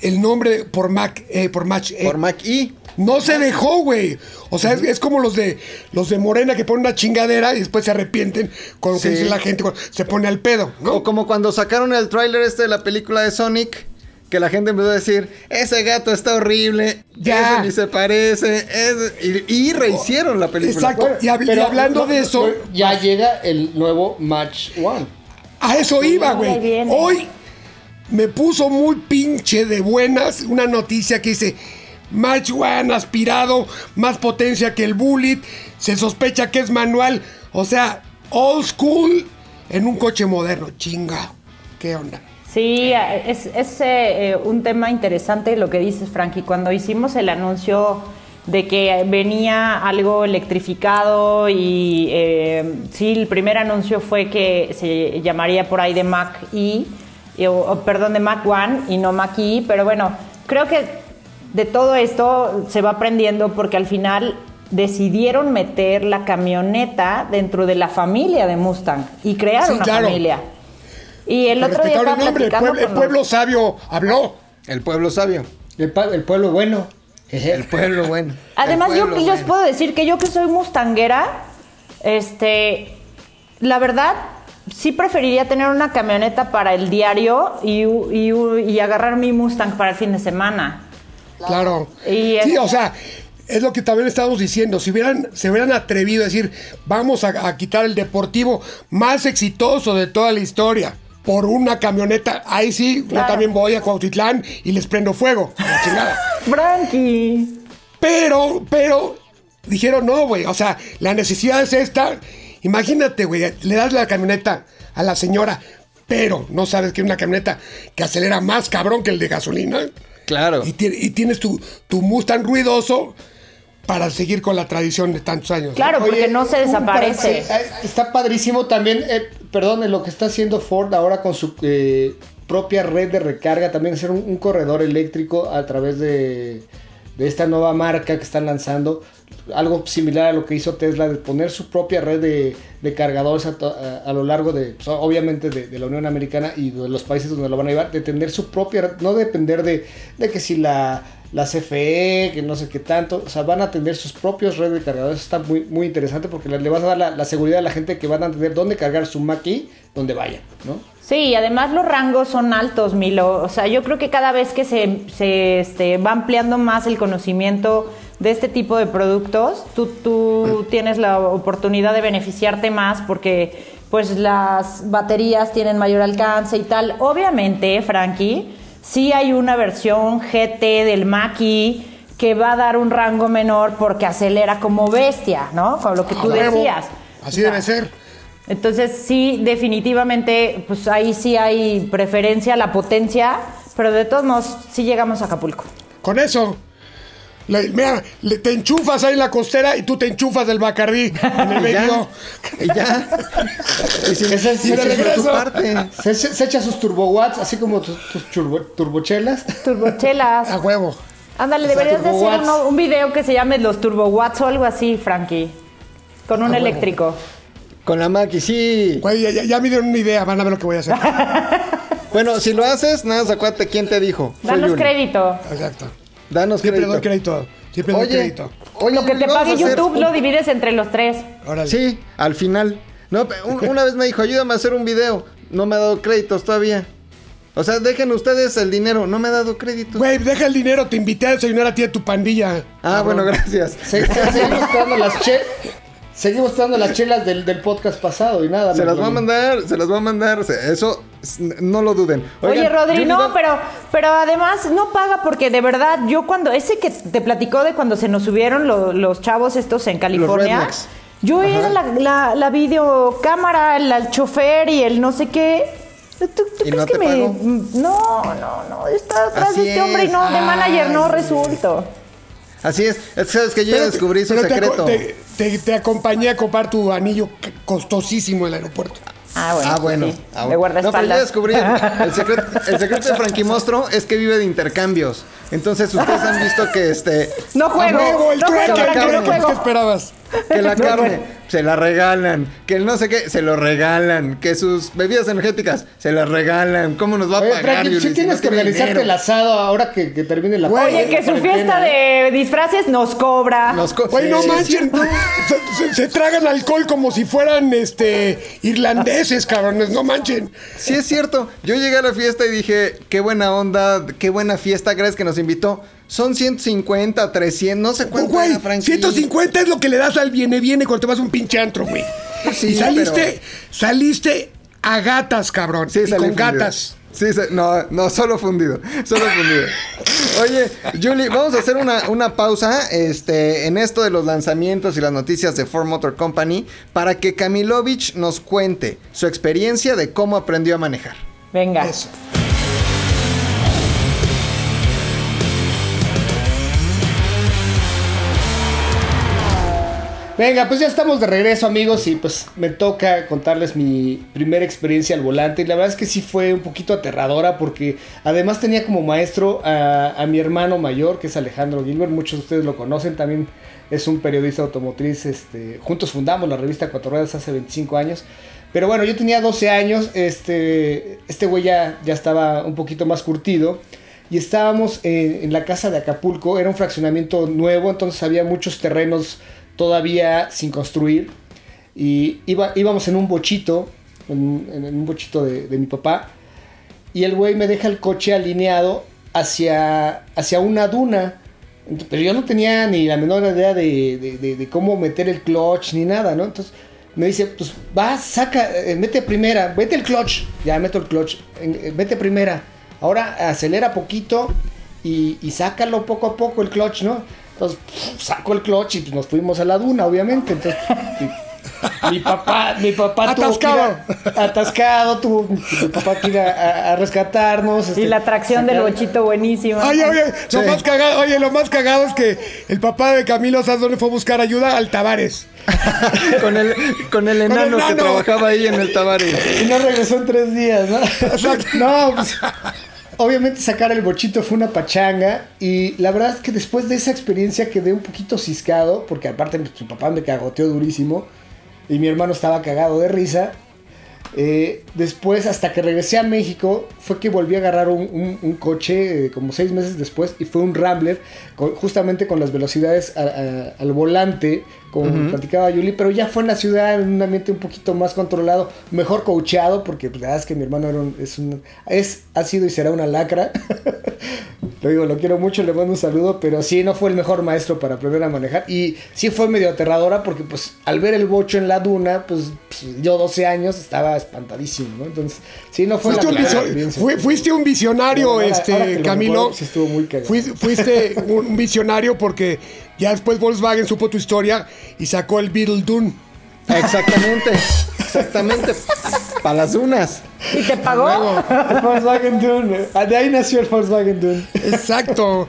el nombre por Mac, eh, por Match. eh. Por Mac E. No se dejó, güey. O sea, es, es como los de los de Morena que ponen una chingadera y después se arrepienten con lo que dice la gente se pone al pedo, ¿no? O como cuando sacaron el tráiler este de la película de Sonic, que la gente empezó a decir, ese gato está horrible, Ya. ese ni se parece, ese-". y, y rehicieron la película. Exacto. y, hab- y Pero hablando no, de eso, no, Ya llega el nuevo Match One. a eso iba, güey. Hoy me puso muy pinche de buenas una noticia que dice Match One aspirado, más potencia que el Bullet, se sospecha que es manual, o sea, old school en un coche moderno, chinga. ¿Qué onda? Sí, es, eh, un tema interesante lo que dices, Frankie. Cuando hicimos el anuncio de que venía algo electrificado y eh, sí, el primer anuncio fue que se llamaría por ahí de Mac E, perdón, de Mac One y no Mac E, pero bueno, creo que de todo esto se va aprendiendo porque al final decidieron meter la camioneta dentro de la familia de Mustang y crear Sí, una claro. familia. Y el otro día respetaron estaba el nombre, el pueblo, el con pueblo los- sabio habló. El pueblo sabio. El, pa- el pueblo bueno. El pueblo bueno. Además, yo, pueblo yo os bueno. puedo decir que yo que soy mustanguera, este, la verdad, sí preferiría tener una camioneta para el diario y, y- y agarrar mi Mustang para el fin de semana. Claro. Y Sí, o sea, es lo que también estábamos diciendo. Si hubieran, se hubieran atrevido a decir, vamos a, a quitar el deportivo más exitoso de toda la historia por una camioneta, ahí sí, yo también voy a Cuautitlán y les prendo fuego. a la chingada. Frankie. Pero, pero, dijeron, no, güey, o sea, la necesidad es esta Imagínate, güey, le das la camioneta a la señora, pero no sabes que es una camioneta que acelera más cabrón que el de gasolina. Claro. Y, ti- y tienes tu, tu Mustang ruidoso para seguir con la tradición de tantos años. Claro, porque no se desaparece. eh, Está padrísimo también, eh, perdón, lo que está haciendo Ford ahora con su eh, propia red de recarga, también hacer un, un corredor eléctrico a través de, de esta nueva marca que están lanzando. Algo similar a lo que hizo Tesla, de poner su propia red de, cargadores a, a- a lo largo de, pues, obviamente, de, de la Unión Americana y de los países donde lo van a llevar, de tener su propia red, no depender de, de que si la, la CFE, que no sé qué tanto, o sea, van a tener sus propios redes de cargadores, está muy, muy interesante porque le, le vas a dar la, la seguridad a la gente que van a tener dónde cargar su Mackie donde vayan, ¿no? Sí, y además los rangos son altos, Milo. O sea, yo creo que cada vez que se, se, este, va ampliando más el conocimiento de este tipo de productos, tú, tú tienes la oportunidad de beneficiarte más porque pues las baterías tienen mayor alcance y tal. Obviamente, Frankie, sí hay una versión GT del Maki que va a dar un rango menor porque acelera como bestia, ¿no? Con lo que tú decías. Así O sea, debe ser. entonces sí, definitivamente, pues ahí sí hay preferencia a la potencia, pero de todos modos sí llegamos a Acapulco. Con eso. Le- mira, le- te enchufas ahí en la costera y tú te enchufas del Bacardí en el medio. Y ya. Y y de sin regreso. tu parte. Se, se- se echa sus turbowatts, así como tus, tus turbo- turbochelas. Turbochelas. A huevo. Ándale, deberías de hacer uno- un video que se llame los turbowatts o algo así, Frankie. Con un eléctrico. Con la Maki, sí. Güey, ya, ya- ya me dieron una idea, van a ver lo que voy a hacer. Bueno, si lo haces, nada, más acuérdate quién te dijo. Danos crédito. Exacto. Danos Siempre crédito. doy crédito. Siempre doy Oye, crédito. oye, Lo que te vamos pague a hacer YouTube un- lo divides entre los tres. Órale. Sí, al final. No, pe- un- una vez me dijo, ayúdame a hacer un video. No me ha dado créditos todavía. O sea, dejen ustedes el dinero. No me ha dado créditos. Güey, deja el dinero, te invité a desayunar a ti de tu pandilla. ah, bueno, gracias. Se- se- seguimos esperando las che- Seguimos las chelas del, del podcast pasado y nada. Se me las voy a mandar, se las voy a mandar. o sea, Eso no lo duden. Oye, Rodri, no, pero, pero además no paga porque de verdad, yo cuando, ese que te platicó de cuando se nos subieron lo- los chavos estos en California, yo era la, la, la videocámara, el, el chofer y el no sé qué. ¿Tú, tú ¿Y crees no que me.? No, no, no. Está atrás Así de este hombre y no, de manager no resulto. Así es. Es que sabes que yo ya Pero te- descubrí su secreto. Te, te- te acompañé a comprar tu anillo costosísimo en el aeropuerto. Ah, bueno. ah, bueno. sí, Ah, de bueno. No, pero ya descubrí. El secreto, el secreto de Frankie Monstruo es que vive de intercambios. Entonces, ustedes han visto que este. No ¡A juego. huevo, el no trueque! juego, Frankie, no trueque! ¿Qué juego. esperabas? Que la carne se la regalan. Que el no sé qué se lo regalan. Que sus bebidas energéticas se las regalan. ¿Cómo nos va a Oye, pagar? Yuli, sí si tienes no que organizarte dinero? el asado ahora que, que termine la Güey, Oye, que su fiesta de disfraces nos cobra. Nos co- Güey, no Sí, manchen. Se, se- se tragan alcohol como si fueran este irlandeses, cabrones. No manchen. Sí, es cierto. Yo llegué a la fiesta y dije, qué buena onda, qué buena fiesta, gracias que nos invitó. Son 150, 300, no sé cuánto Güey, era, Frankie. 150 es lo que le das al viene viene cuando te vas a un pinche antro, güey. Sí, y saliste, pero- saliste a gatas, cabrón. Sí, y con fundido. gatas. Sí, se- no, no, solo fundido. Solo fundido. Oye, Julie, vamos a hacer una, una pausa este, en esto de los lanzamientos y las noticias de Ford Motor Company para que Kamilovich nos cuente su experiencia de cómo aprendió a manejar. Venga. Eso. Venga, pues ya estamos de regreso, amigos, y pues me toca contarles mi primera experiencia al volante. Y la verdad es que sí fue un poquito aterradora porque además tenía como maestro a, mi hermano mayor, que es Alejandro Gilbert. Muchos de ustedes lo conocen, también es un periodista automotriz. Este, juntos fundamos la revista Cuatro Ruedas hace 25 años. Pero bueno, yo tenía 12 años, este, este güey ya, ya estaba un poquito más curtido. Y estábamos en la casa de Acapulco, era un fraccionamiento nuevo, entonces había muchos terrenos todavía sin construir. Y iba, íbamos en un bochito, en, un bochito de, mi papá. Y el güey me deja el coche alineado hacia, hacia una duna. Pero yo no tenía ni la menor idea de, de- cómo meter el clutch ni nada, ¿no? Entonces me dice, pues va, saca, eh, mete primera, mete el clutch. Ya meto el clutch, eh, mete primera. Ahora acelera poquito y, y sácalo poco a poco el clutch, ¿no? Entonces pf, saco el clutch y pues, nos fuimos a la duna, obviamente. Entonces, y- Mi papá, mi papá tuvo que ir a- atascado, tuvo mi papá que ir a, a- a rescatarnos. Y este, la atracción del sacar- bochito buenísima. Oye, oye, lo Sí. más cagado, oye, lo más cagado es que el papá de Camilo, ¿sabes dónde fue a buscar ayuda? Al Tavares. con, el, con el enano que trabajaba ahí en el Tabari. Y no regresó en tres días, ¿no? no, pues, obviamente sacar el bochito fue una pachanga. Y la verdad es que después de esa experiencia quedé un poquito ciscado, porque aparte pues, su papá me cagoteó durísimo. Y mi hermano estaba cagado de risa. Eh, después, hasta que regresé a México, fue que volví a agarrar un, un- un coche eh, como seis meses después y fue un Rambler, con- justamente con las velocidades a- a- al volante, como platicaba Yuli, pero ya fue en la ciudad, en un ambiente un poquito más controlado, mejor coacheado, porque pues, la verdad es que mi hermano era un- es, un- es, ha sido y será una lacra. lo digo, lo quiero mucho, le mando un saludo, pero sí, no fue el mejor maestro para aprender a manejar. Y sí fue medio aterradora porque pues al ver el bocho en la duna, pues, pues, yo 12 años estaba espantadísimo, ¿no? Entonces, sí, no fue Fuiste la un, fui- fuiste visionario, Ahora- este, ahora Camilo. recuerdo, estuvo muy fuiste un visionario porque ya después Volkswagen supo tu historia y sacó el Beetle Dune. Exactamente, exactamente. Para las dunas. ¿Y te pagó? El Volkswagen Dune. Ah, De ahí nació el Volkswagen Dune. Exacto.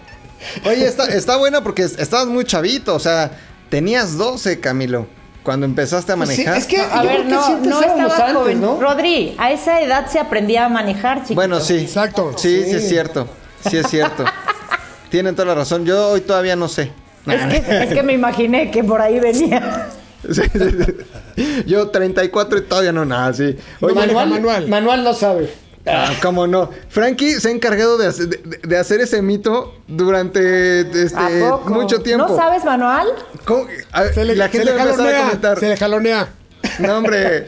Oye, está, está buena porque es- estabas muy chavito, o sea, tenías 12, Camilo, cuando empezaste a Pues sí, manejar. es que A yo ver, creo que no, sí no estaba antes, joven. ¿no? Rodri, a esa edad se aprendía a manejar, chiquito. Bueno, sí. Exacto. Sí, sí, es cierto. Sí es cierto. Tienen toda la razón. Yo hoy todavía no sé. Es que, es que me imaginé que por ahí venía. Sí, sí, sí. Yo 34 y todavía no nada, sí. Oye, manual, manual. manual no sabe. Ah, cómo no. Frankie se ha encargado de, hacer- de- de hacer ese mito durante este, mucho tiempo. ¿No sabes manual? ¿Cómo? A ver, Se le, la se gente le va a empezar a comentar. Se le jalonea. No, hombre.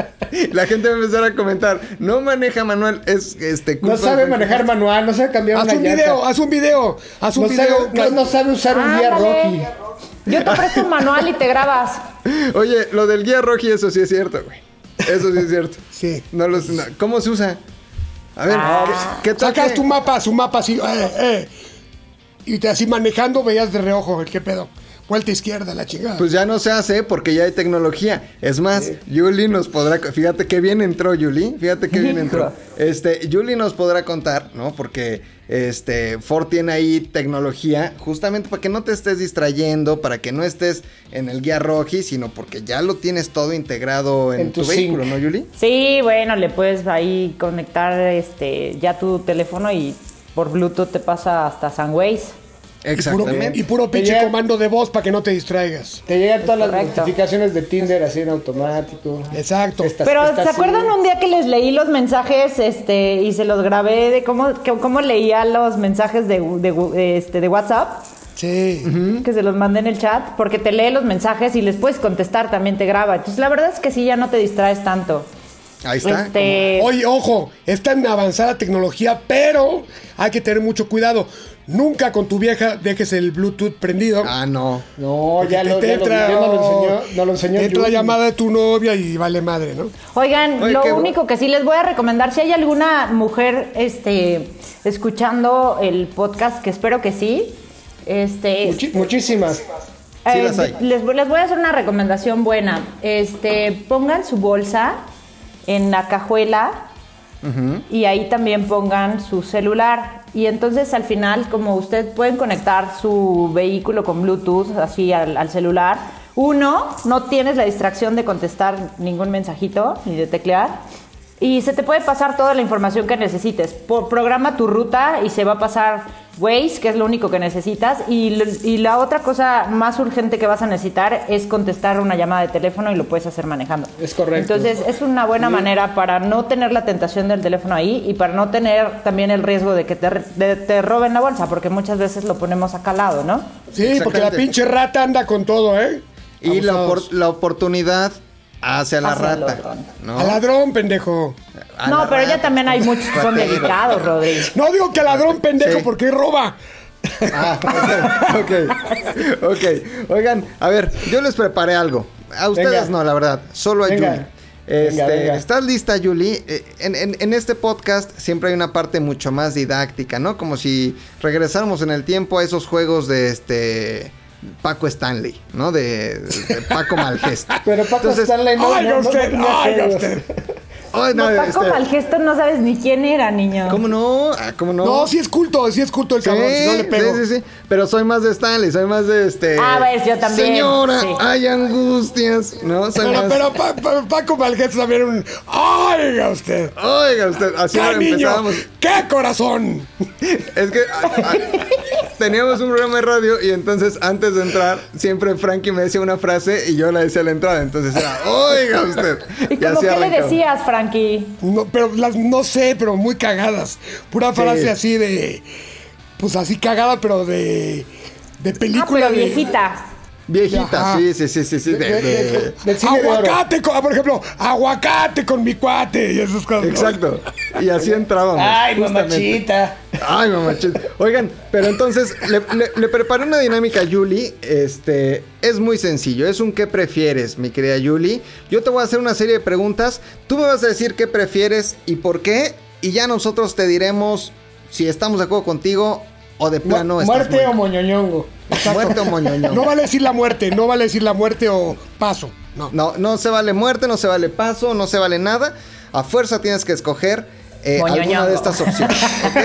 La gente va a empezar a comentar. No maneja Manuel. Es este. No sabe manejar manual, no sabe cambiar Haz una un llanta. video, haz un video, haz un No video. sabe, no, no sabe usar un guía. Rocky. Yo te presto un manual y te grabas. Oye, lo del guía roji, eso sí es cierto, güey. Eso sí es cierto. Sí. No los, no. ¿Cómo se usa? A ver, Ah. ¿qué tal? Sacas que- tu mapa, su mapa así, eh, eh, y te así manejando veías de reojo, ¿qué pedo? Vuelta izquierda, la chingada. Pues ya no se hace porque ya hay tecnología. Es más, Yuli nos podrá. Fíjate que bien entró Yuli. Fíjate que bien entró. Este, Yuli nos podrá contar, ¿no? Porque este Ford tiene ahí tecnología justamente para que no te estés distrayendo, para que no estés en el guía roji, sino porque ya lo tienes todo integrado en, En tu, tu vehículo. ¿no, Yuli? Sí, bueno, le puedes ahí conectar este ya tu teléfono y por Bluetooth te pasa hasta Sunways. Y puro, Exactamente. y puro pinche comando de voz para que no te distraigas. Te llegan todas las notificaciones de Tinder así en automático. Exacto. Estás- Pero estás ¿se así. acuerdan un día que les leí los mensajes este y se los grabé de cómo, que- cómo leía los mensajes de, de, este, de WhatsApp? Sí. Que se los mandé en el chat, porque te lee los mensajes y les puedes contestar, también te graba. Entonces la verdad es que sí, ya no te distraes tanto. Ahí está. Este, Oye, ojo, está en avanzada tecnología, pero hay que tener mucho cuidado. Nunca con tu vieja dejes el Bluetooth prendido. Ah, no. No, ya te- lo, te ya lo, entra, ya nos lo oh, enseñó. Nos lo enseñó te entra la llamada de tu novia y vale madre, ¿no? Oigan, Oye, lo único que sí les voy a recomendar, si hay alguna mujer este, escuchando el podcast, que espero que sí, este, Muchi- muchísimas. Sí eh, las hay. les, les voy a hacer una recomendación buena. Este, pongan su bolsa en la cajuela y ahí también pongan su celular. Y entonces al final, como ustedes pueden conectar su vehículo con Bluetooth así al, al celular, uno, no tienes la distracción de contestar ningún mensajito ni de teclear. Y se te puede pasar toda la información que necesites. Po- programa tu ruta y se va a pasar Waze, que es lo único que necesitas. Y, la otra cosa más urgente que vas a necesitar es contestar una llamada de teléfono y lo puedes hacer manejando. Es correcto. Entonces es una buena manera para no tener la tentación del teléfono ahí y para no tener también el riesgo de que te, de- te roben la bolsa, porque muchas veces lo ponemos acá al lado, ¿no? Sí, porque la pinche rata anda con todo, ¿eh? Y la, opor- la oportunidad hacia la Hacia rata. ladrón. ¿no? Al ladrón, pendejo. A no, la pero ya también hay muchos que son Ratero. delicados, Rodrigo. No digo que al ladrón, pendejo, Sí. porque roba. Ah, ok, ok, ok. Oigan, a ver, yo les preparé algo. A ustedes Venga. no, la verdad. Solo a Venga. Yuli. Este, Venga, venga. ¿Estás lista, Yuli? Eh, En, en- en este podcast siempre hay una parte mucho más didáctica, ¿no? Como si regresáramos en el tiempo a esos juegos de este Paco Stanley, ¿no? De, de Paco Malgesto. Pero Paco Entonces, Stanley no, Oiga no, usted, no, no, oiga no, usted. Ay, no, No, Paco este, Malgesto no sabes ni quién era, niño. ¿Cómo no? Ah, ¿Cómo no? No, sí es culto, sí es culto el Sí, cabrón, si no le pego. sí, sí, sí. Pero soy más de Stanley, soy más de este. A ver, yo también, Señora, sí. hay angustias, ¿no? Soy Pero, más. pero Pa- Pa- Paco Malguez también era un. ¡Oiga usted! Oiga, usted, así ¡Qué niño! empezábamos. ¡Qué corazón! Es que a- a- teníamos un programa de radio y entonces antes de entrar, siempre Frankie me decía una frase y yo la decía a la entrada. Entonces era, oiga usted. ¿Y como así qué le decías, Frankie? No, pero las no sé, pero muy cagadas. Pura frase Sí. así de. Pues así cagada, pero de. De Ah, película pero de. viejita. Viejita, sí, sí, sí, sí, sí. de- De- de- de- del cine de oro. Aguacate, con, ah, por ejemplo, aguacate con mi cuate y esas cosas. Exacto. Y así entrábamos. Ay, justamente. mamachita. Ay, mamachita. Oigan, pero entonces le, le- le preparé una dinámica a Yuli. Este es muy sencillo. Es un ¿qué prefieres, mi querida Yuli? Yo te voy a hacer una serie de preguntas. Tú me vas a decir qué prefieres y por qué. Y ya nosotros te diremos si estamos de acuerdo contigo o de plano Mu- estás muerte muy- o moñoñongo. Muerte o moñoño. No vale decir la muerte, no vale decir la muerte o paso. No. No, no se vale muerte, no se vale paso, no se vale nada. A fuerza tienes que escoger eh, alguna de estas opciones. ¿ok?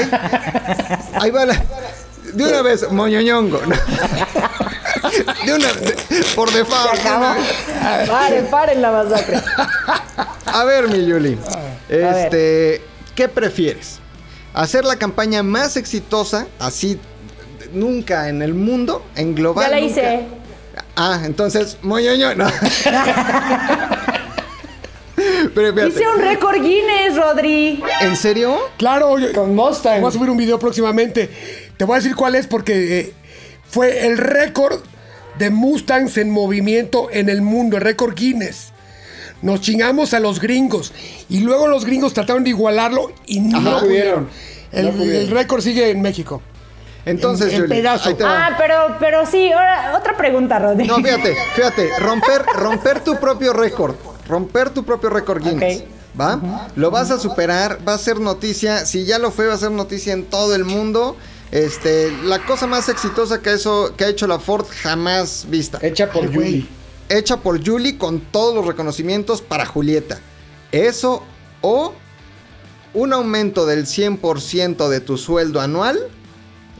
Ahí va la. De una vez, moñoñongo. De una de- por default. de una vez. Paren, paren la masacre. A ver, mi Yuli. ver. Este, ¿qué prefieres? ¿Hacer la campaña más exitosa, así nunca en el mundo, en global? Ya la nunca? hice. Ah, entonces, moñoño, no. Pero fíjate, Hice un récord Guinness, Rodri. ¿en serio? Claro, yo- Con Mustang. Voy a subir un video próximamente. Te voy a decir cuál es porque eh, fue el récord de Mustangs en movimiento en el mundo, el récord Guinness. Nos chingamos a los gringos y luego los gringos trataron de igualarlo y no, No pudieron. El, No pudieron. el récord sigue en México. Entonces, En- en Yuli, pedazo. ahí te va. Ah, pero, pero sí, ahora, otra pregunta, Rodri. No, fíjate, fíjate, romper, romper tu propio récord, romper tu propio récord Guinness, Ok. ¿va? Lo vas a superar, va a ser noticia, si ya lo fue, va a ser noticia en todo el mundo. Este, la cosa más exitosa que, eso, que ha hecho la Ford jamás vista. Hecha por. Yuli. Hecha por Julie con todos los reconocimientos para Julieta. Eso o un aumento del 100% de tu sueldo anual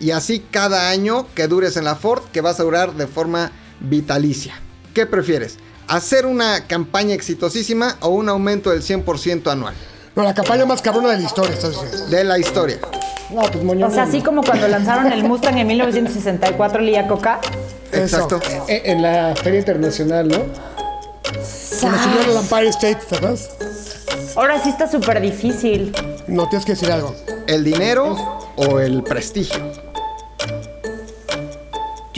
y así cada año que dures en la Ford que vas a durar de forma vitalicia. ¿Qué prefieres? ¿Hacer una campaña exitosísima o un aumento del 100% anual No, la campaña más cabrona de la historia. estás diciendo. de la historia? No, pues moñongo. O sea, así como cuando lanzaron el Mustang en 1964, Lía Coca. Exacto. Eh, En la Feria Internacional, ¿no? Cuando subieron al Empire State, ¿sabes? Ahora sí está súper difícil. No, tienes que decir algo. ¿El dinero o el prestigio?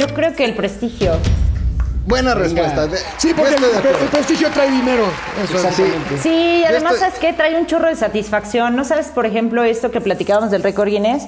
Yo creo que el prestigio. Buena respuesta. De- Sí, porque el, estoy de acuerdo. el prestigio trae dinero. Eso es. Exactamente. Sí, y además, estoy- ¿sabes qué? Trae un chorro de satisfacción. ¿No sabes, por ejemplo, esto que platicábamos del récord Guinness?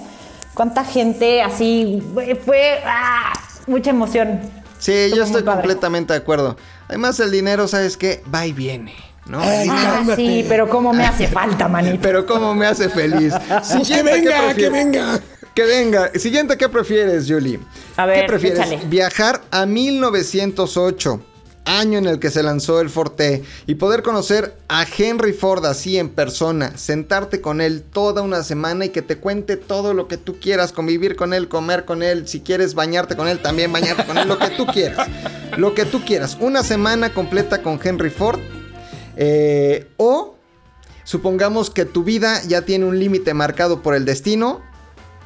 ¿Cuánta gente así fue, fue, ah, mucha emoción? Sí, Estuvo yo muy estoy padre. completamente de acuerdo. Además, el dinero, ¿sabes qué? Va y viene, ¿no? Ay, Ah, cálmate. sí, pero cómo me hace falta, manito. Pero cómo me hace feliz. Pues que Siguiente, ¿qué venga, que venga. Que venga. Siguiente, ¿qué prefieres, Julie? A ver, ¿Qué prefieres? échale. Viajar a 1908, año en el que se lanzó el Forte, y poder conocer a Henry Ford así en persona, sentarte con él toda una semana y que te cuente todo lo que tú quieras, convivir con él, comer con él, si quieres bañarte con él, también bañarte con él, lo que tú quieras. Lo que tú quieras. Una semana completa con Henry Ford. eh, o supongamos que tu vida ya tiene un límite marcado por el destino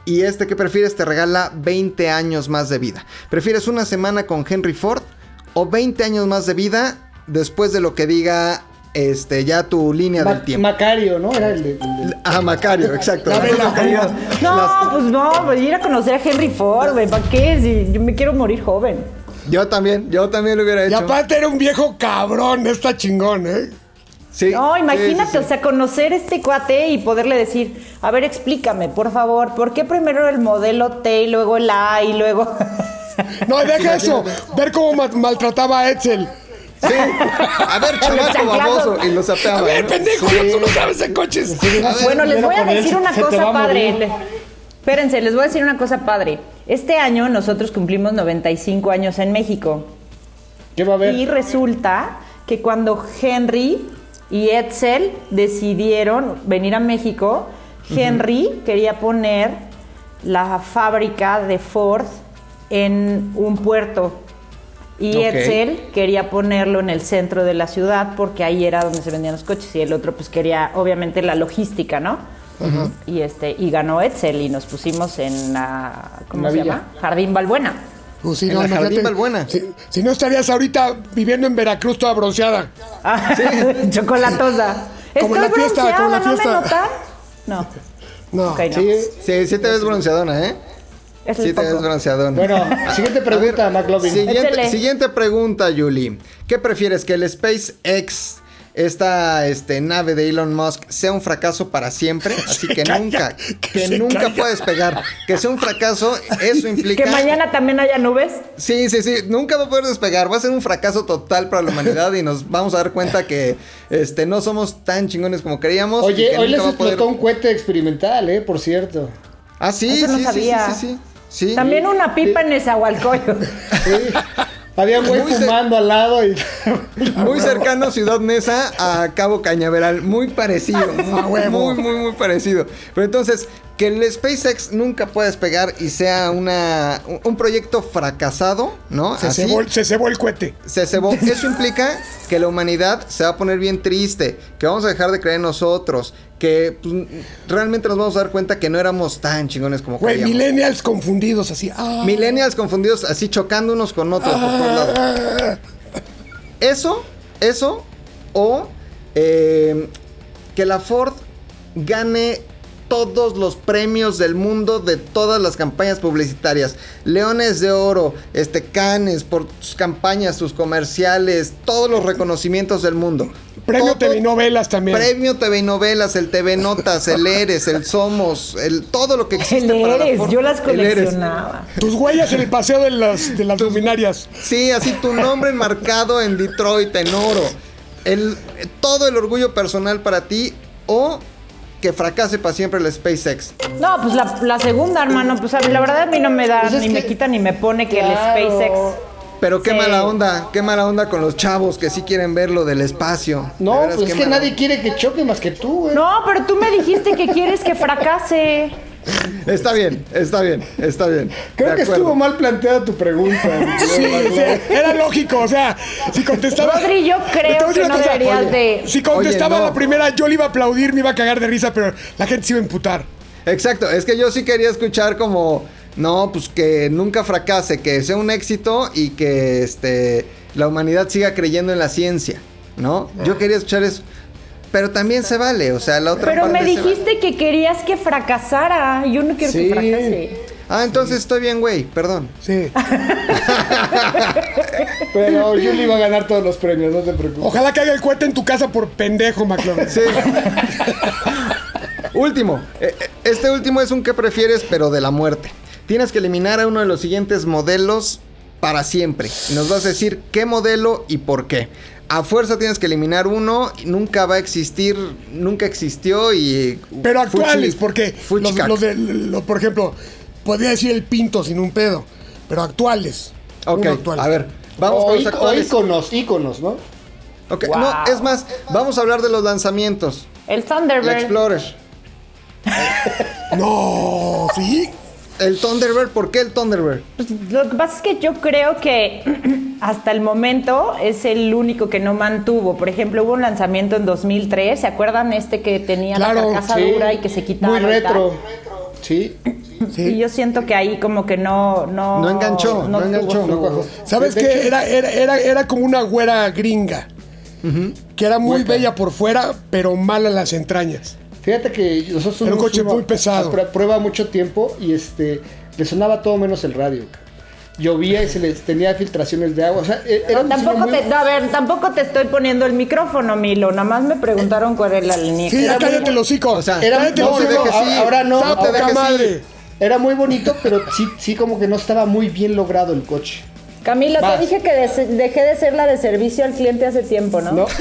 y este que prefieres te regala 20 años más de vida. ¿Prefieres una semana con Henry Ford o 20 años más de vida después de lo que diga este ya tu línea Ma- del tiempo? Macario, ¿no? Era el de. el de- Ah, Macario, exacto. La. No, pues no, pues ir a conocer a Henry Ford, güey. ¿Para qué? Si yo me quiero morir joven. Yo también, yo también lo hubiera Y hecho. aparte era un viejo cabrón, está chingón, ¿eh? Sí, No, sí, imagínate, sí, sí. o sea, conocer este cuate y poderle decir, a ver, explícame, por favor, ¿por qué primero el modelo T y luego el A y luego... No, deja eso. Ver cómo ma- maltrataba a Edsel. Sí. A ver, chamaco baboso. Y lo A sapeaba. ver, ¿no? pendejo, tú no sabes de coches. bueno, les voy a él, decir una cosa a padre. Espérense, les voy a decir una cosa padre. Este año nosotros cumplimos 95 años en México. ¿Qué va a haber? Y resulta que cuando Henry y Edsel decidieron venir a México, Henry quería poner la fábrica de Ford en un puerto. Y. Edsel quería ponerlo en el centro de la ciudad porque ahí era donde se vendían los coches y el otro pues quería obviamente la logística, ¿no? Y este y ganó Edsel y nos pusimos en la ¿cómo La se villa. llama? Jardín Balbuena. Pues sí, En no, la imagínate, Jardín Balbuena. Si, si no estarías ahorita viviendo en Veracruz toda bronceada. Ah, chocolatosa. Como Estoy la fiesta, bronceada, como la ¿no fiesta. me notan? No. No. Ok, no. Sí. Sí, sí te ves bronceadona, ¿eh? Es Sí te ves bronceadona. Bueno, siguiente pregunta, McLovin. Siguiente, siguiente pregunta, Yuli. ¿Qué prefieres? ¿Que el SpaceX, esta este, nave de Elon Musk, sea un fracaso para siempre? Así que calla, nunca, que nunca calla. pueda despegar. Que sea un fracaso, eso implica... Que mañana también haya nubes. Sí, sí, sí, nunca va a poder despegar. Va a ser un fracaso total para la humanidad y nos vamos a dar cuenta que este, no somos tan chingones como creíamos. Oye, que hoy les explotó poder- un cohete experimental, eh, por cierto. Ah, sí, Eso no sí, sí, sí, sabía. sí, sí, sí. También una pipa en Nezahualcóyotl. Sí. Había un güey Muy fumando al lado y... Muy cercano a Ciudad Neza a Cabo Cañaveral, muy parecido, muy, muy, muy, muy parecido. Pero entonces, que el SpaceX nunca pueda despegar y sea una, un- un proyecto fracasado, ¿no? Se Así, cebó, se cebó el cohete. se cebó. Eso implica que la humanidad se va a poner bien triste, que vamos a dejar de creer en nosotros, que pues, realmente nos vamos a dar cuenta que no éramos tan chingones como Güey, millennials confundidos así. Ah, Millennials confundidos así chocando unos con otros por todos lados. ah, Eso, eso, o eh, que la Ford gane todos los premios del mundo de todas las campañas publicitarias. Leones de Oro, este Cannes por sus campañas, sus comerciales, todos los reconocimientos del mundo. Premio Todo- TV novelas también. Premio TV Novelas, el TV Notas, el Eres, el Somos, el todo lo que existe El para la Eres, Ford. yo las coleccionaba. Tus huellas en el paseo de las, de las luminarias. Sí, así tu nombre enmarcado en Detroit en oro. El, todo el orgullo personal para ti o que fracase para siempre el SpaceX. No, pues la, la segunda, hermano. Pues a mí, la verdad a mí no me da, Pues es ni que- me quita ni me pone que Claro. el SpaceX. Pero qué Sí. mala onda, qué mala onda con los chavos que sí quieren ver lo del espacio. De No, veras, pues es que mala nadie quiere que choque más que tú, güey. No, pero tú me dijiste que quieres que fracase. Está bien, está bien, está bien. Creo De que acuerdo. estuvo mal planteada tu pregunta. Sí, sí, era lógico, o sea, si contestaba... Rodri, yo creo que no cosa, deberías oye, de- Si contestaba Oye, no. la primera, yo le iba a aplaudir, me iba a cagar de risa, pero la gente se iba a emputar. Exacto, es que yo sí quería escuchar como, no, pues que nunca fracase, que sea un éxito y que este, la humanidad siga creyendo en la ciencia, ¿no? Yo quería escuchar eso. Pero también se vale, o sea, la otra Pero parte me vale. dijiste que querías que fracasara. Yo no quiero Sí. que fracase. Ah, entonces estoy bien, güey, perdón. Sí. Pero Julie iba a ganar todos los premios, no te preocupes. Ojalá caiga el cohete en tu casa por pendejo, McLovin. Sí. último. Eh, eh, Este último es un que prefieres, pero de la muerte. Tienes que eliminar a uno de los siguientes modelos para siempre. Y nos vas a decir qué modelo y por qué. A fuerza tienes que eliminar uno, nunca va a existir, nunca existió y... Pero fuchi- actuales, porque los, los de, lo- por ejemplo, podría decir el pinto sin un pedo, pero actuales. Ok, Uno actual. a ver, vamos o, con los ic- o actuales. íconos, íconos, ¿no? Ok, No, es más, vamos a hablar de los lanzamientos. El El Thunderbird. Explorer. No, sí. El Thunderbird, ¿por qué el Thunderbird? Pues, lo que pasa es que yo creo que hasta el momento es el único que no mantuvo. Por ejemplo, hubo un lanzamiento en 2003. ¿Se acuerdan este que tenía Claro, la carcasa Sí. dura y que se quitaba? Muy retro. Sí. Y yo siento que ahí como que no... No, No enganchó, no enganchó. su- No cuajó. ¿Sabes qué? Era, era, era, era como una güera gringa. Que era muy bella por fuera, pero mala en las entrañas. Fíjate que nosotros Era un coche muy pesado. a prueba mucho tiempo y este le sonaba todo menos el radio. Llovía y se les tenía filtraciones de agua. O sea, e- era un Tampoco muy- te, no, a ver, tampoco te estoy poniendo el micrófono, Milo. Nada más me preguntaron cuál era la línea. Sí, ya cállate los hocico. O sea, Era, cállate no, no, ahora no. No madre. Era muy bonito, pero sí, sí como que no estaba muy bien logrado el coche. Camilo, Vas. te dije que dejé de ser la de servicio al cliente hace tiempo, ¿no? ¿No?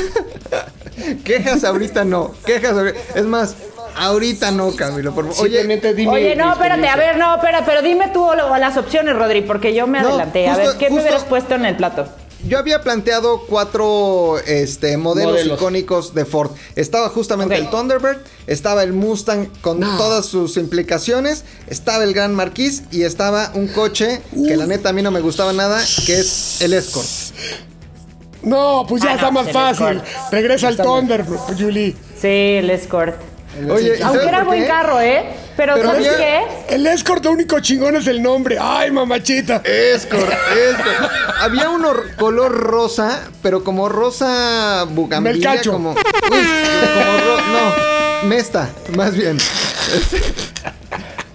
Quejas ahorita no. Quejas ahorita. Es más, ahorita no, Camilo, por favor. Oye, dime Oye, no, espérate, a ver, no, espera, pero dime tú las opciones, Rodri, porque yo me No, adelanté. a ver, ¿qué me hubieras puesto en el plato? yo había planteado cuatro este, modelos, Modelos. icónicos de Ford. Estaba justamente el Thunderbird, estaba el Mustang con No. todas sus implicaciones, estaba el Gran Marquis y estaba un coche que la neta a mí no me gustaba nada, que es el Escort. No, pues ya Ah, está no, más fácil. Regresa al Thunder, Julie. Sí, el Escort. Oye, ¿y Aunque sabes era por buen qué? carro, ¿eh? Pero, Pero ¿sabes había- qué? El Escort, lo único chingón es el nombre. Ay, mamachita. Escort, Escort. Había uno r- color rosa, pero como rosa bugambilla, Melcacho. como uy, como ro- no, mesta, más bien.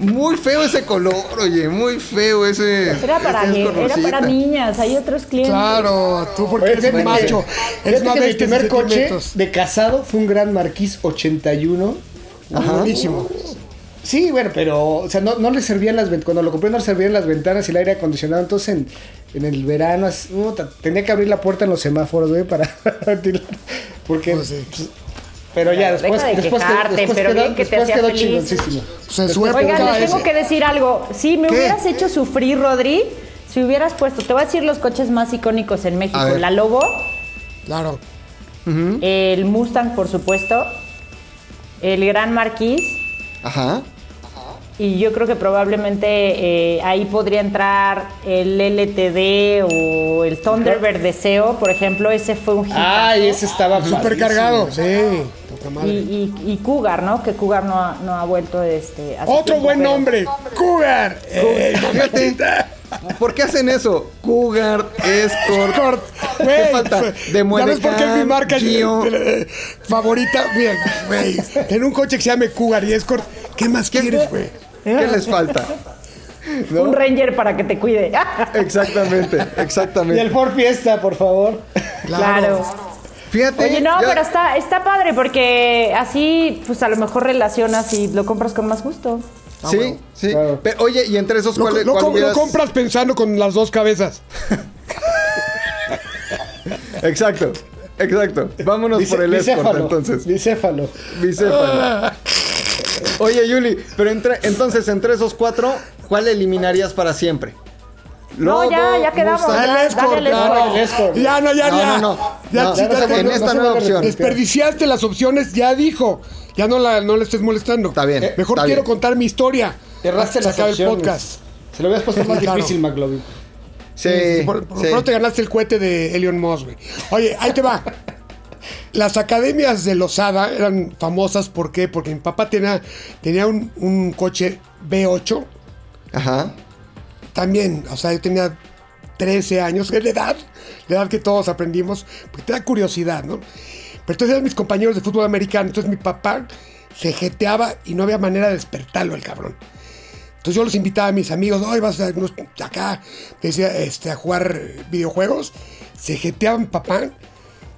Muy feo ese color, oye, muy feo ese. Era para, ese era para niñas, hay otros clientes. Claro, tú porque Oye, eres macho. Eres de primer coche de casado fue un Gran Marquis 81. Ajá. Buenísimo. Sí, bueno, pero, o sea, no, no le servían las ventanas. Cuando lo compré no le servían las ventanas y el aire acondicionado. Entonces, en, en el verano, as- puta, tenía que abrir la puerta en los semáforos, güey, para ventilar. Porque. Pues sí. Pero ya, Deja después, de después, quejarte, después pero quedó, bien que te quedó feliz. chingoncísimo. Pues en su Oigan, les tengo que decir algo. Si me ¿Qué? hubieras hecho sufrir, Rodri, si hubieras puesto, te voy a decir los coches más icónicos en México. La Lobo, Claro. el Mustang, por supuesto, el Gran Marquis, Ajá. Y yo creo que probablemente eh, ahí podría entrar el LTD o el Thunderbird Deseo, por ejemplo. Ese fue un hit. Ay, ese estaba Súper cargado. Sí. Poca Y, madre. y, y Cougar, ¿no? Que Cougar no ha, no ha vuelto este. Otro tiempo, buen pero- nombre. Cougar. Eh, ¿por qué hacen eso? Cougar, Escort. Escort. ¿Qué falta? De ¿Sabes por qué es mi marca Gio. favorita? Mira, güey. En un coche que se llame Cougar y Escort, ¿qué más quieres, güey? ¿Qué les falta? ¿No? Un Ranger para que te cuide. Exactamente, Y exactamente. el Ford Fiesta, por favor. claro. Fíjate. Oye, no, ya- pero está, está padre porque así, pues a lo mejor relacionas y lo compras con más gusto. Sí, sí. Claro. Pero, oye, y entre esos, ¿cuál, lo hubieras- compras pensando con las dos cabezas. Exacto, exacto. Vámonos por el Escort, bicéfalo, entonces. Bicéfalo. Bicéfalo. Oye, Yuli, pero entre, entonces, entre esos cuatro, ¿cuál eliminarías para siempre? No, ya, ya quedamos. Mustang. Ya, el Escort, dale el ya, Escort. no. El Escort. Ya, no, ya, No, ya. no, no. Ya, No, en esta nueva opción. Desperdiciaste las opciones, ya dijo. Ya no la, no le estés molestando. Está bien, Eh, Mejor está quiero bien. contar mi historia. Erraste Se las acaba el podcast. Se lo habías puesto más Claro. difícil, McLovin. Sí, Por, por sí. pronto te ganaste el cohete de Elion Moss, güey. Oye, ahí te va. Las academias de Lozada eran famosas, ¿por qué? Porque mi papá tenía, tenía un, un coche B8, Ajá. también, o sea, yo tenía 13 años, es la edad, la edad que todos aprendimos, porque te da curiosidad, ¿no? Pero entonces eran mis compañeros de fútbol americano, entonces mi papá se jeteaba y no había manera de despertarlo el cabrón. Entonces yo los invitaba a mis amigos, hoy vas a acá, decía, este, a jugar videojuegos. Se jeteaban papá,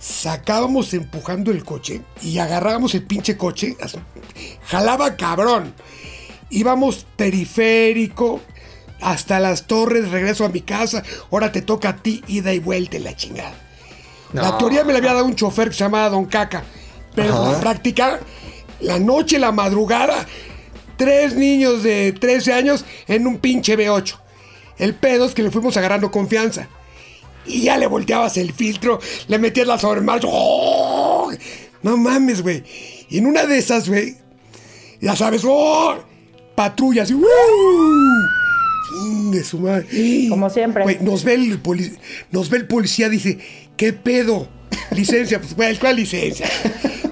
sacábamos empujando el coche y agarrábamos el pinche coche, jalaba cabrón. Íbamos periférico hasta las torres, regreso a mi casa, ahora te toca a ti, ida y vuelta en la chingada. La teoría me la había dado un chofer que se llamaba Don Caca, pero Ajá. la práctica, la noche, la madrugada, tres niños de 13 años en un pinche B8. El pedo es que le fuimos agarrando confianza. Y ya le volteabas el filtro, le metías la sobremarcha. ¡Oh! No mames, güey. Y en una de esas, güey, ya sabes, ¡oh! patrullas. y, ¡uh! Chingue su madre. Como siempre. Güey, nos ve el poli- nos ve el policía, dice, ¿qué pedo? Licencia, pues, güey, ¿cuál licencia?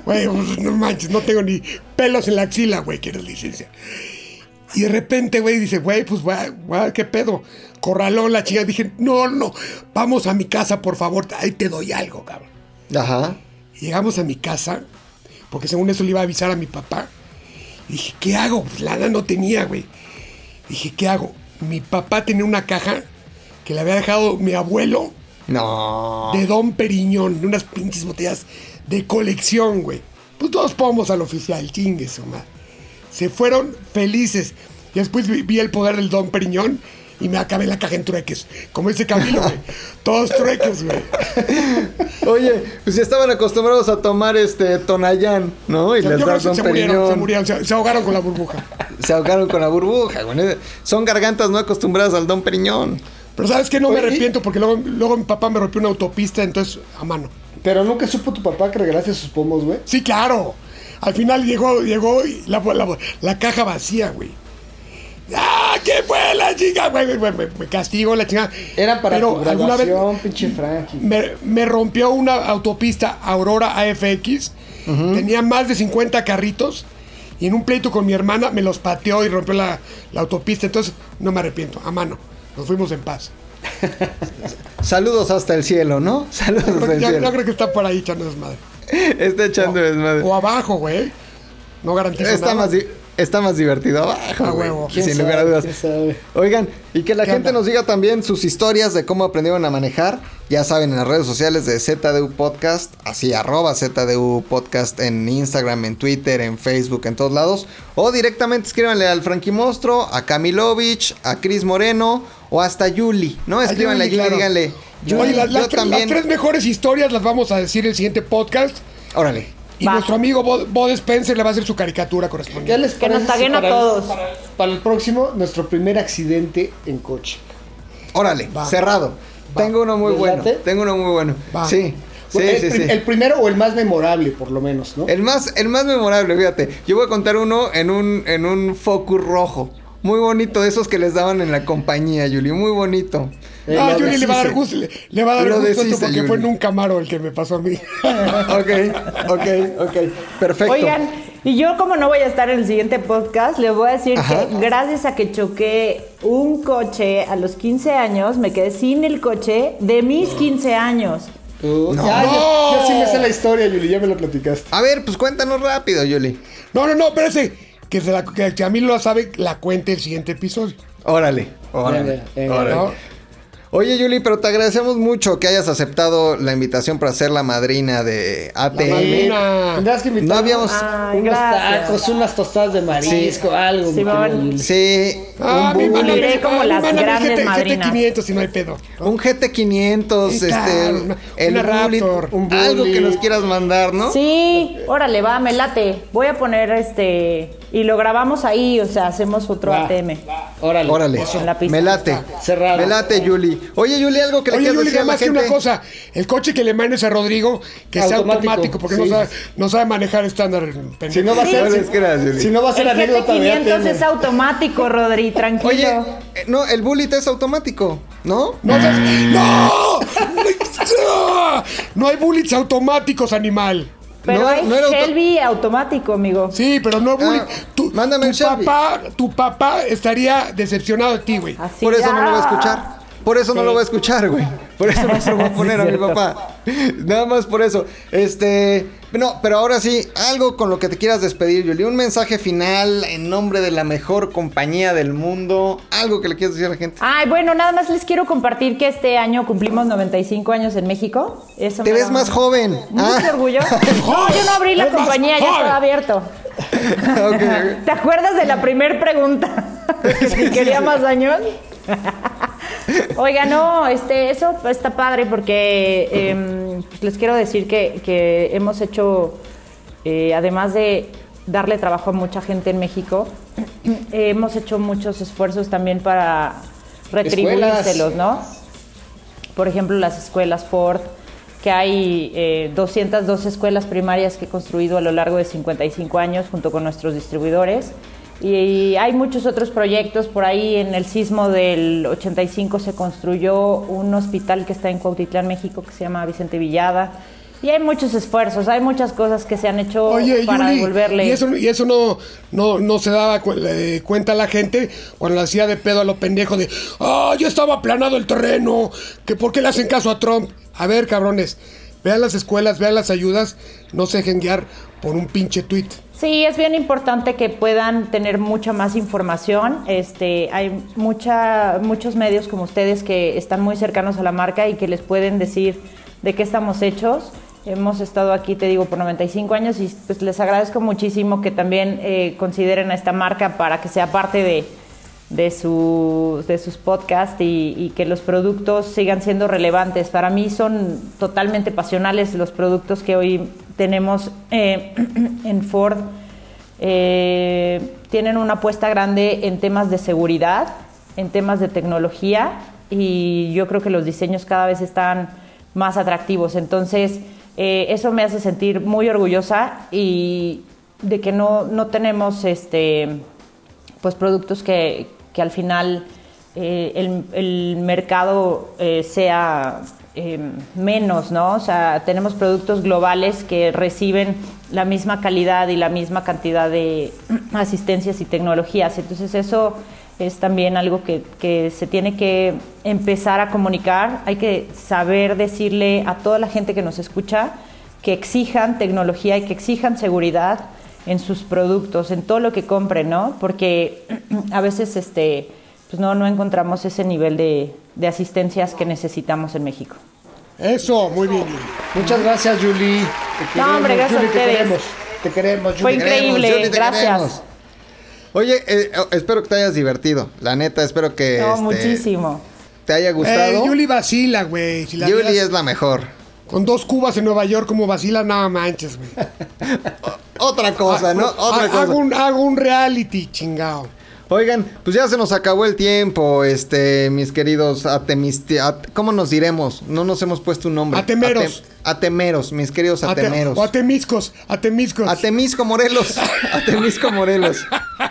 Güey, pues, no manches, no tengo ni pelos en la axila, güey, ¿quieres licencia? Y de repente, güey, dice, güey, pues, güey, güey, ¿qué pedo? Corralón la chica. Dije, no, no, vamos a mi casa, por favor, ahí te doy algo, cabrón. Ajá. Llegamos a mi casa, porque según eso le iba a avisar a mi papá. Y dije, ¿qué hago? Pues lana no tenía, güey. Dije, ¿qué hago? Mi papá tenía una caja que le había dejado mi abuelo No. de Don Periñón, de unas pinches botellas de colección, güey. Pues todos pomos al oficial, chingue su madre. Se fueron felices. Y después vi, vi el poder del Don Periñón y me acabé la caja en trueques. Como dice Camilo, güey. Todos trueques, güey. Oye, pues ya estaban acostumbrados a tomar este Tonayán, ¿no? Y Yo les creo das que Don se murieron, se murieron, se, se ahogaron con la burbuja. Se ahogaron con la burbuja, güey. Son gargantas no acostumbradas al Don Periñón. Pero ¿sabes qué? No me Oye, arrepiento porque luego, luego mi papá me rompió una autopista, entonces a mano. Pero nunca supo tu papá que regalaste sus pomos, güey. Sí, claro. Al final llegó, llegó y la, la- la caja vacía, güey. ¡Ah! ¿Qué fue la chica? Güey, güey, me, me castigo la chingada. Era para Pero tu alguna vez pinche Frankie. me, me rompió una autopista Aurora AFX. Tenía más de 50 carritos. Y en un pleito con mi hermana me los pateó y rompió la, la autopista. Entonces no me arrepiento. A mano. Nos fuimos en paz. Saludos hasta el cielo, ¿no? Saludos hasta el Yo, yo cielo. creo que está por ahí echando desmadre. Está echando desmadre. O abajo, güey. No garantizo Está nada. más, está más divertido abajo, A huevo. Sin ¿Quién lugar a sabe? dudas. ¿Quién sabe? Oigan, y que la ¿Qué gente onda? nos diga también sus historias de cómo aprendieron a manejar. Ya saben, en las redes sociales de ZDU Podcast, así arroba ZDU Podcast en Instagram, en Twitter, en Facebook, en todos lados. O directamente escríbanle al Frankie Mostro, a Kamilovich, a Cris Moreno o hasta Yuli, ¿no? Escríbanle a Yuli, claro. díganle. Yuli, Oye, yo también. las tres mejores historias las vamos a decir en el siguiente podcast. Órale. Y Va. nuestro amigo Bod, Bod Spencer le va a hacer su caricatura ¿Qué correspondiente. les Que nos taguen a para el- todos. para, para el próximo, nuestro primer accidente en coche. Órale, Va. cerrado. Tengo uno muy ¿Les bueno. late? Tengo uno muy bueno. Va. Sí. Sí, el, sí, el primero o el más memorable, por lo menos, ¿no? El más, el más memorable, fíjate. Yo voy a contar uno en un, en un Focus rojo. Muy bonito, de esos que les daban en la compañía, Yuli. Muy bonito. Eh, Ah, lo Yuli le va a dar gusto, le, le va a dar Lo gusto porque fue en un Camaro el que me pasó a mí. ok, ok, ok. Perfecto. Oigan, y yo como no voy a estar en el siguiente podcast, les voy a decir Ajá. que gracias a que choqué un coche a los 15 años, me quedé sin el coche de mis 15 años. Tú- No. Ya, yo, No. yo sí me sé la historia, Yuli, ya me lo platicaste. A ver, pues cuéntanos rápido, Yuli. No, no, no, espérese. Que, se la, que, que a mí lo sabe, la cuente el siguiente episodio. Órale, órale. Órale. Oye, Yuli, pero te agradecemos mucho que hayas aceptado la invitación para ser la madrina de ATM. madrina. Tendrás que invitar No habíamos- Ay, unos gracias. tacos, unas tostadas de marisco, algo. Simón. querido Yuli. Sí, Ah, un, mi Diré como ah, las mano, grandes GT, madrinas. 500 si no hay pedo. ¿no? un GT500, Sí, este, el una Raptor, un algo que nos quieras mandar, ¿no? Sí, órale, va, me late. Voy a poner este y lo grabamos ahí, o sea, hacemos otro Va. ATM. Órale. Órale, en la pista. me late. Cerrado. Me late, Yuli. Oye, Yuli, algo que le Oye, quieras decir a nada la más que una cosa. El coche que le mandes a Rodrigo, que sea Automático, porque no, sabe, no sabe manejar estándar. el pendejo. Si no va a ser, si, no va a ser El anécdota de GT500 ATM. es automático, Rodri, tranquilo. Oye, eh, no, el Bullet es automático, ¿no? No, seas- ¡No! ¡No! No hay bullets automáticos, animal. Pero no, hay no era auto- Shelby automático, amigo. Sí, pero no bullet. Ah, tu, mándame tu el Shelby. papá, tu papá estaría decepcionado de ti, güey. Así Por eso ya. no lo va a escuchar. Por eso no lo va a escuchar, güey. Por eso no se lo voy a Sí, poner a mi papá. Nada más por eso. Este. No, pero ahora sí, algo con lo que te quieras despedir, Yuli. Un mensaje final en nombre de la mejor compañía del mundo. Algo que le quieras decir a la gente. Ay, bueno, nada más les quiero compartir que este año cumplimos 95 años en México. Eso Te me ves más joven. Mucho Ah. orgullo. No, yo no abrí la compañía, ya estaba abierto. ¿Te acuerdas de la primer pregunta? si quería más años. Oiga, no, este, eso está padre porque em, pues les quiero decir que, que hemos hecho, eh, además de darle trabajo a mucha gente en México, eh, hemos hecho muchos esfuerzos también para retribuírselos, ¿no? Por ejemplo, las escuelas Ford, que hay eh, 202 escuelas primarias que he construido a lo largo de 55 años junto con nuestros distribuidores. Y hay muchos otros proyectos. Por ahí en el sismo del 85 se construyó un hospital que está en Cuautitlán, México, que se llama Vicente Villada. Y hay muchos esfuerzos, hay muchas cosas que se han hecho Oye, para Yuli, devolverle. y eso, y eso no, no, no se daba cu- eh, cuenta la gente cuando le hacía de pedo a lo pendejo de, ah, ya estaba aplanado el terreno, que por qué le hacen caso a Trump. A ver, cabrones, vean las escuelas, vean las ayudas, no se dejen guiar por un pinche tweet. Sí, es bien importante que puedan tener mucha más información. Este, hay mucha, muchos medios como ustedes que están muy cercanos a la marca y que les pueden decir de qué estamos hechos. Hemos estado aquí, te digo, por 95 años y pues les agradezco muchísimo que también eh, consideren a esta marca para que sea parte de, de, su- de sus podcasts y, que los productos sigan siendo relevantes. Para mí son totalmente pasionales los productos que hoy tenemos eh, en Ford. Eh, tienen una apuesta grande en temas de seguridad, en temas de tecnología y yo creo que los diseños cada vez están más atractivos. Entonces, eh, eso me hace sentir muy orgullosa y de que no, no tenemos este, pues productos que, que al final eh, el, mercado eh, sea eh, menos, ¿no? O sea, tenemos productos globales que reciben la misma calidad y la misma cantidad de asistencias y tecnologías. Entonces eso es también algo que, que se tiene que empezar a comunicar. Hay que saber decirle a toda la gente que nos escucha que exijan tecnología y que exijan seguridad en sus productos, en todo lo que compren, ¿no? Porque a veces este, pues no, no encontramos ese nivel de, de asistencias que necesitamos en México. Eso, muy bien. Muchas gracias, Julie. Te No, hombre, gracias Julie, a te ustedes. queremos. Te queremos, Fue Julie. increíble, Julie, te gracias. queremos. Oye, eh, oh, espero que te hayas divertido. La neta, espero que No, este, muchísimo. te haya Eh, gustado. Yuli vacila, güey. Si vieras es la mejor. Con dos cubas en Nueva York como vacila, nada manches, güey. Otra cosa, ¿no? Ah, Otra ha- cosa. Hago un, hago un reality, chingado. Oigan, pues ya se nos acabó el tiempo, este, mis queridos atemisti... at- ¿Cómo nos diremos? No nos hemos puesto un nombre. Atemeros. Ate- atemeros, mis queridos Ate- atemeros. o atemiscos, atemiscos. Atemisco Morelos. Atemisco Morelos.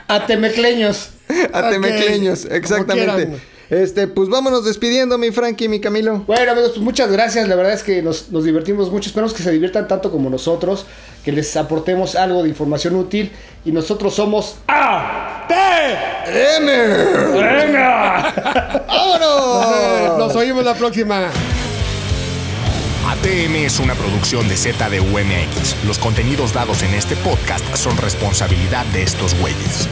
Atemecleños. Atemecleños, exactamente. Este, pues vámonos despidiendo, mi Frankie, mi Camilo. Bueno, amigos, pues muchas gracias. La verdad es que nos, nos divertimos mucho. Esperamos que se diviertan tanto como nosotros, que les aportemos algo de información útil. Y nosotros somos A. ¡Vámonos! Nos oímos la próxima. ATM es una producción de ZDUMX. Los contenidos dados en este podcast son responsabilidad de estos güeyes.